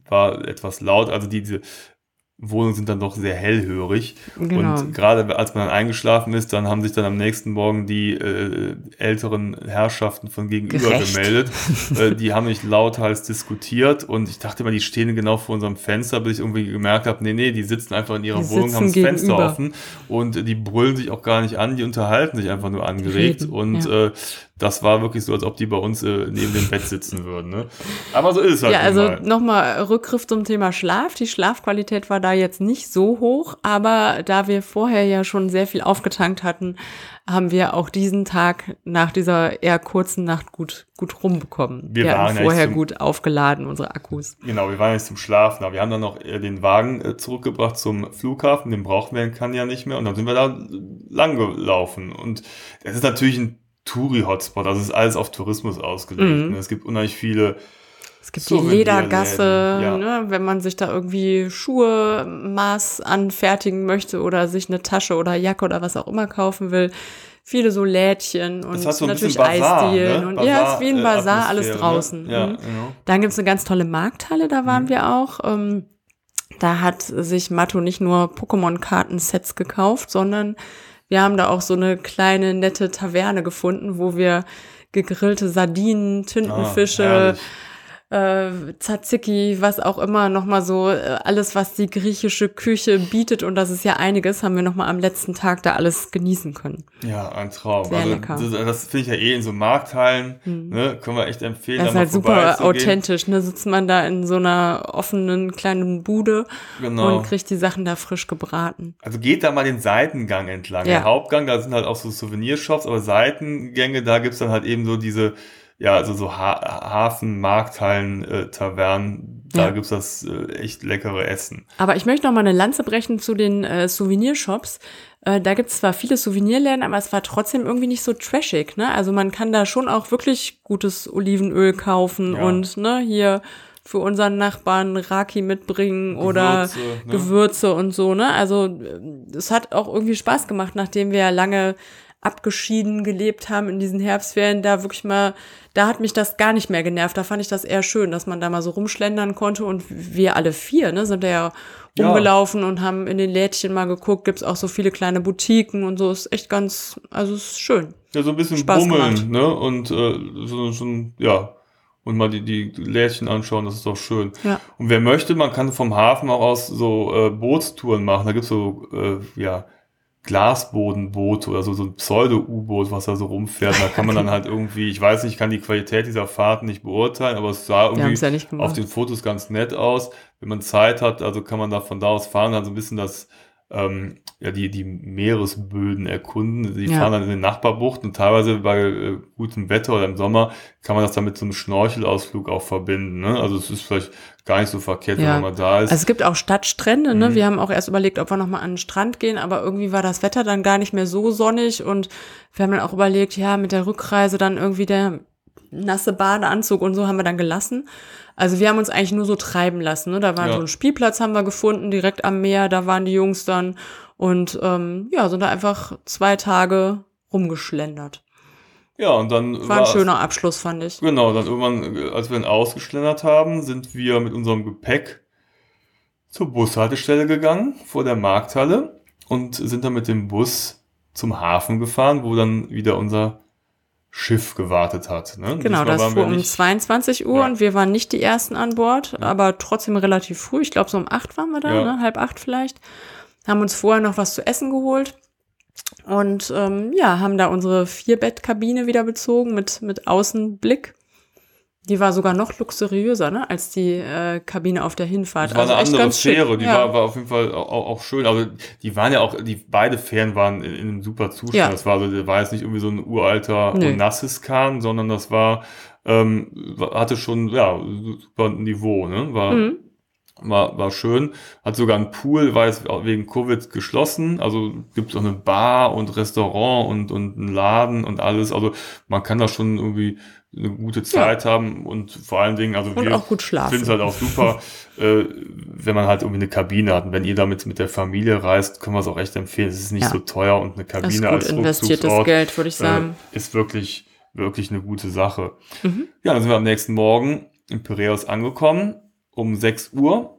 war etwas laut. Also die, diese Wohnungen sind dann doch sehr hellhörig. Genau. Und gerade als man dann eingeschlafen ist, dann haben sich dann am nächsten Morgen die äh, älteren Herrschaften von gegenüber Gerecht. gemeldet. <laughs> äh, die haben nicht lauthals diskutiert und ich dachte immer, die stehen genau vor unserem Fenster, bis ich irgendwie gemerkt habe, nee, nee, die sitzen einfach in ihrer die Wohnung, haben das gegenüber. Fenster offen und die brüllen sich auch gar nicht an, die unterhalten sich einfach nur angeregt. Reden, und ja. äh, das war wirklich so, als ob die bei uns äh, neben dem Bett sitzen würden. Ne? Aber so ist es halt. Ja, also nochmal Rückgriff zum Thema Schlaf. Die Schlafqualität war da jetzt nicht so hoch, aber da wir vorher ja schon sehr viel aufgetankt hatten, haben wir auch diesen Tag nach dieser eher kurzen Nacht gut, gut rumbekommen. Wir, wir waren hatten vorher zum, gut aufgeladen, unsere Akkus. Genau, wir waren jetzt zum Schlafen, aber wir haben dann noch äh, den Wagen äh, zurückgebracht zum Flughafen, den brauchen wir in Kanya nicht mehr und dann sind wir da lang gelaufen und es ist natürlich ein Touri-Hotspot, also es ist alles auf Tourismus ausgelegt. Mhm. Ne? Es gibt unheimlich viele es gibt die Ledergasse, ja. ne, wenn man sich da irgendwie Schuhe Maß anfertigen möchte oder sich eine Tasche oder Jacke oder was auch immer kaufen will. Viele so Lädchen und so natürlich Eisdielen. Ne? Und Bazaar, ja, ist wie ein Bazar, äh, alles ne? draußen. Ne? Ja, mhm. genau. Dann gibt's eine ganz tolle Markthalle, da waren mhm. wir auch. Ähm, da hat sich Matto nicht nur Pokémon-Karten-Sets gekauft, sondern wir haben da auch so eine kleine nette Taverne gefunden, wo wir gegrillte Sardinen, Tintenfische, ah, äh, Tzatziki, was auch immer, nochmal so äh, alles, was die griechische Küche bietet und das ist ja einiges, haben wir nochmal am letzten Tag da alles genießen können. Ja, ein Traum. Sehr also, lecker. Das, das finde ich ja eh in so Markthallen, hm. ne, können wir echt empfehlen. Das ist halt super authentisch, ne, sitzt man da in so einer offenen kleinen Bude genau. und kriegt die Sachen da frisch gebraten. Also geht da mal den Seitengang entlang. Ja. Der Hauptgang, da sind halt auch so Souvenirshops, aber Seitengänge, da gibt's dann halt eben so diese ja, also so ha Hafen, Markthallen, äh, Tavernen, da ja. gibt's das äh, echt leckere Essen. Aber ich möchte noch mal eine Lanze brechen zu den äh, Souvenirshops. Äh, da gibt's zwar viele Souvenirläden, aber es war trotzdem irgendwie nicht so trashig, ne? Also man kann da schon auch wirklich gutes Olivenöl kaufen ja. und ne, hier für unseren Nachbarn Raki mitbringen Gewürze, oder ne? Gewürze und so, ne? Also äh, es hat auch irgendwie Spaß gemacht, nachdem wir ja lange abgeschieden gelebt haben in diesen Herbstferien, da wirklich mal, da hat mich das gar nicht mehr genervt. Da fand ich das eher schön, dass man da mal so rumschlendern konnte und wir alle vier, ne, sind da ja rumgelaufen ja. und haben in den Lädchen mal geguckt, gibt's auch so viele kleine Boutiquen und so, ist echt ganz, also ist schön. Ja, so ein bisschen Spaß bummeln, gemacht. ne, und äh, so, so ein, ja, und mal die, die Lädchen anschauen, das ist doch schön. Ja. Und wer möchte, man kann vom Hafen auch aus so äh, Bootstouren machen. Da gibt's so, äh, ja, Glasbodenboot oder so, so ein Pseudo-U-Boot, was da so rumfährt. Da kann man dann halt irgendwie, ich weiß nicht, ich kann die Qualität dieser Fahrten nicht beurteilen, aber es sah irgendwie ja auf den Fotos ganz nett aus. Wenn man Zeit hat, also kann man da von da aus fahren, dann so ein bisschen das ähm, ja, die, die Meeresböden erkunden. Die ja. fahren dann in den Nachbarbuchten und teilweise bei äh, gutem Wetter oder im Sommer kann man das dann mit so einem Schnorchelausflug auch verbinden. Ne? Also es ist vielleicht gar nicht so verkehrt, ja. wenn man da ist. Also es gibt auch Stadtstrände, ne? Mhm. Wir haben auch erst überlegt, ob wir nochmal an den Strand gehen, aber irgendwie war das Wetter dann gar nicht mehr so sonnig und wir haben dann auch überlegt, ja, mit der Rückreise dann irgendwie der nasse Badeanzug und so haben wir dann gelassen. Also wir haben uns eigentlich nur so treiben lassen. Ne? Da war ja. so ein Spielplatz, haben wir gefunden, direkt am Meer, da waren die Jungs dann und ähm, ja, sind da einfach zwei Tage rumgeschlendert. Ja, und dann war ein schöner Abschluss, fand ich. Genau, dann irgendwann, als wir dann ausgeschlendert haben, sind wir mit unserem Gepäck zur Bushaltestelle gegangen, vor der Markthalle und sind dann mit dem Bus zum Hafen gefahren, wo dann wieder unser Schiff gewartet hat. Ne? Genau, das fuhr um 22 Uhr ja. und wir waren nicht die Ersten an Bord, ja. aber trotzdem relativ früh. Ich glaube, so um acht waren wir da, ja. ne? halb acht vielleicht. Haben uns vorher noch was zu essen geholt Und ähm, ja, haben da unsere Vierbettkabine wieder bezogen mit, mit Außenblick. Die war sogar noch luxuriöser, ne, als die äh, Kabine auf der Hinfahrt. Das war also eine andere. Fähre, die ja. war, war auf jeden Fall auch, auch schön, aber die waren ja auch, die beide Fähren waren in, in einem super Zustand. Ja. Das war, so, das war jetzt nicht irgendwie so ein uralter Nö. Onassis-Kahn, sondern das war, ähm, hatte schon, ja, super Niveau, ne? War, Mhm. war, war schön. Hat sogar einen Pool, war jetzt wegen Covid geschlossen. Also gibt es auch eine Bar und Restaurant und, und einen Laden und alles. Also man kann da schon irgendwie eine gute Zeit haben und vor allen Dingen, also Und wir finden es halt auch super, <laughs> äh, wenn man halt irgendwie eine Kabine hat. Und wenn ihr damit mit der Familie reist, können wir es auch echt empfehlen. Es ist nicht Ja. so teuer und eine Das Kabine ist gut als investiertes Geld, würde ich sagen. Äh, ist wirklich, wirklich eine gute Sache. Mhm. Ja, dann sind wir am nächsten Morgen in Piräus angekommen, um 6 Uhr.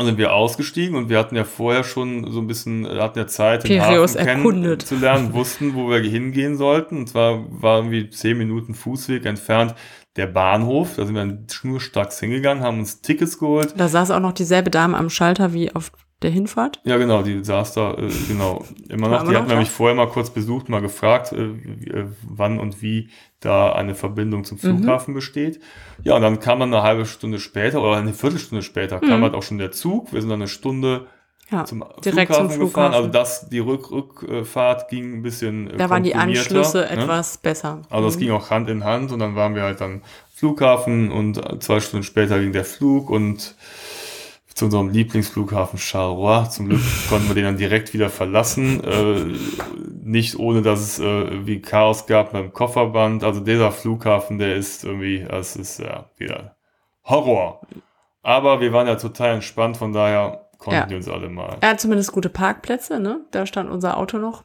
Dann sind wir ausgestiegen und wir hatten ja vorher schon so ein bisschen, äh, hatten ja Zeit, den Piräus Hafen erkundet. kennenzulernen, <laughs> wussten, wo wir hingehen sollten. Und zwar war irgendwie 10 Minuten Fußweg entfernt der Bahnhof. Da sind wir schnurstracks hingegangen, haben uns Tickets geholt. Da saß auch noch dieselbe Dame am Schalter wie auf der Hinfahrt. Ja, genau, die saß da, äh, genau, <laughs> immer noch. Die da? nämlich vorher mal kurz besucht, mal gefragt, äh, äh, wann und wie da eine Verbindung zum Mhm. Flughafen besteht. Ja, und dann kam man eine halbe Stunde später oder eine Viertelstunde später kam Mhm. halt auch schon der Zug. Wir sind dann eine Stunde Ja, zum direkt Flughafen, zum gefahren. Also Flughafen. das, die Rück Rückfahrt ging ein bisschen äh, da waren die Anschlüsse ne? etwas besser. Also das Mhm. ging auch Hand in Hand und dann waren wir halt am Flughafen und zwei Stunden später ging der Flug und zu unserem Lieblingsflughafen Charleroi. Zum Glück konnten wir den dann direkt wieder verlassen. Äh, nicht ohne, dass es äh, wie Chaos gab beim Kofferband. Also dieser Flughafen, der ist irgendwie, das ist ja wieder Horror. Aber wir waren ja total entspannt, von daher konnten Ja. die uns alle mal. Er hat zumindest gute Parkplätze, ne? Da stand unser Auto noch.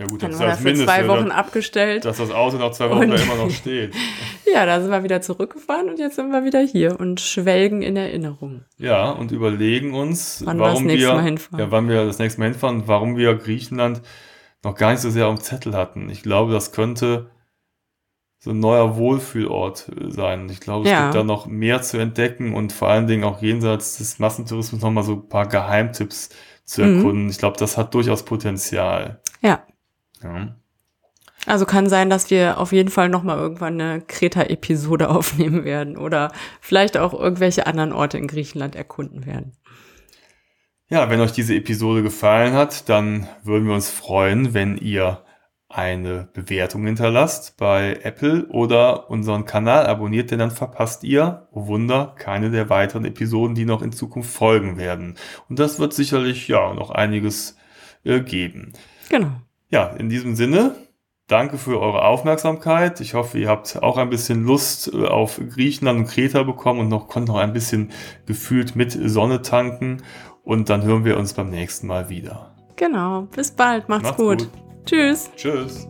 Ja gut, Dann das war das für zwei Wochen dass, abgestellt. dass das Auto nach zwei Wochen Und- da immer noch steht. <laughs> Ja, da sind wir wieder zurückgefahren und jetzt sind wir wieder hier und schwelgen in Erinnerung. Ja, und überlegen uns, Wann wir das warum nächste wir, Mal hinfahren. ja, wann wir das nächste Mal hinfahren, warum wir Griechenland noch gar nicht so sehr am Zettel hatten. Ich glaube, das könnte so ein neuer Wohlfühlort sein. Ich glaube, es Ja. gibt da noch mehr zu entdecken und vor allen Dingen auch jenseits des Massentourismus nochmal so ein paar Geheimtipps zu Mhm. erkunden. Ich glaube, das hat durchaus Potenzial. Ja. Ja. Also kann sein, dass wir auf jeden Fall nochmal irgendwann eine Kreta-Episode <laughs> aufnehmen werden oder vielleicht auch irgendwelche anderen Orte in Griechenland erkunden werden. Ja, wenn euch diese Episode gefallen hat, dann würden wir uns freuen, wenn ihr eine Bewertung hinterlasst bei Apple oder unseren Kanal abonniert, denn dann verpasst ihr, oh Wunder, keine der weiteren Episoden, die noch in Zukunft folgen werden. Und das wird sicherlich ja noch einiges äh, geben. Genau. Ja, in diesem Sinne, danke für eure Aufmerksamkeit. Ich hoffe, ihr habt auch ein bisschen Lust äh, auf Griechenland und Kreta bekommen und noch konntet noch ein bisschen gefühlt mit Sonne tanken. Und dann hören wir uns beim nächsten Mal wieder. Genau. Bis bald. Macht's, Macht's gut. gut. Tschüss. Tschüss.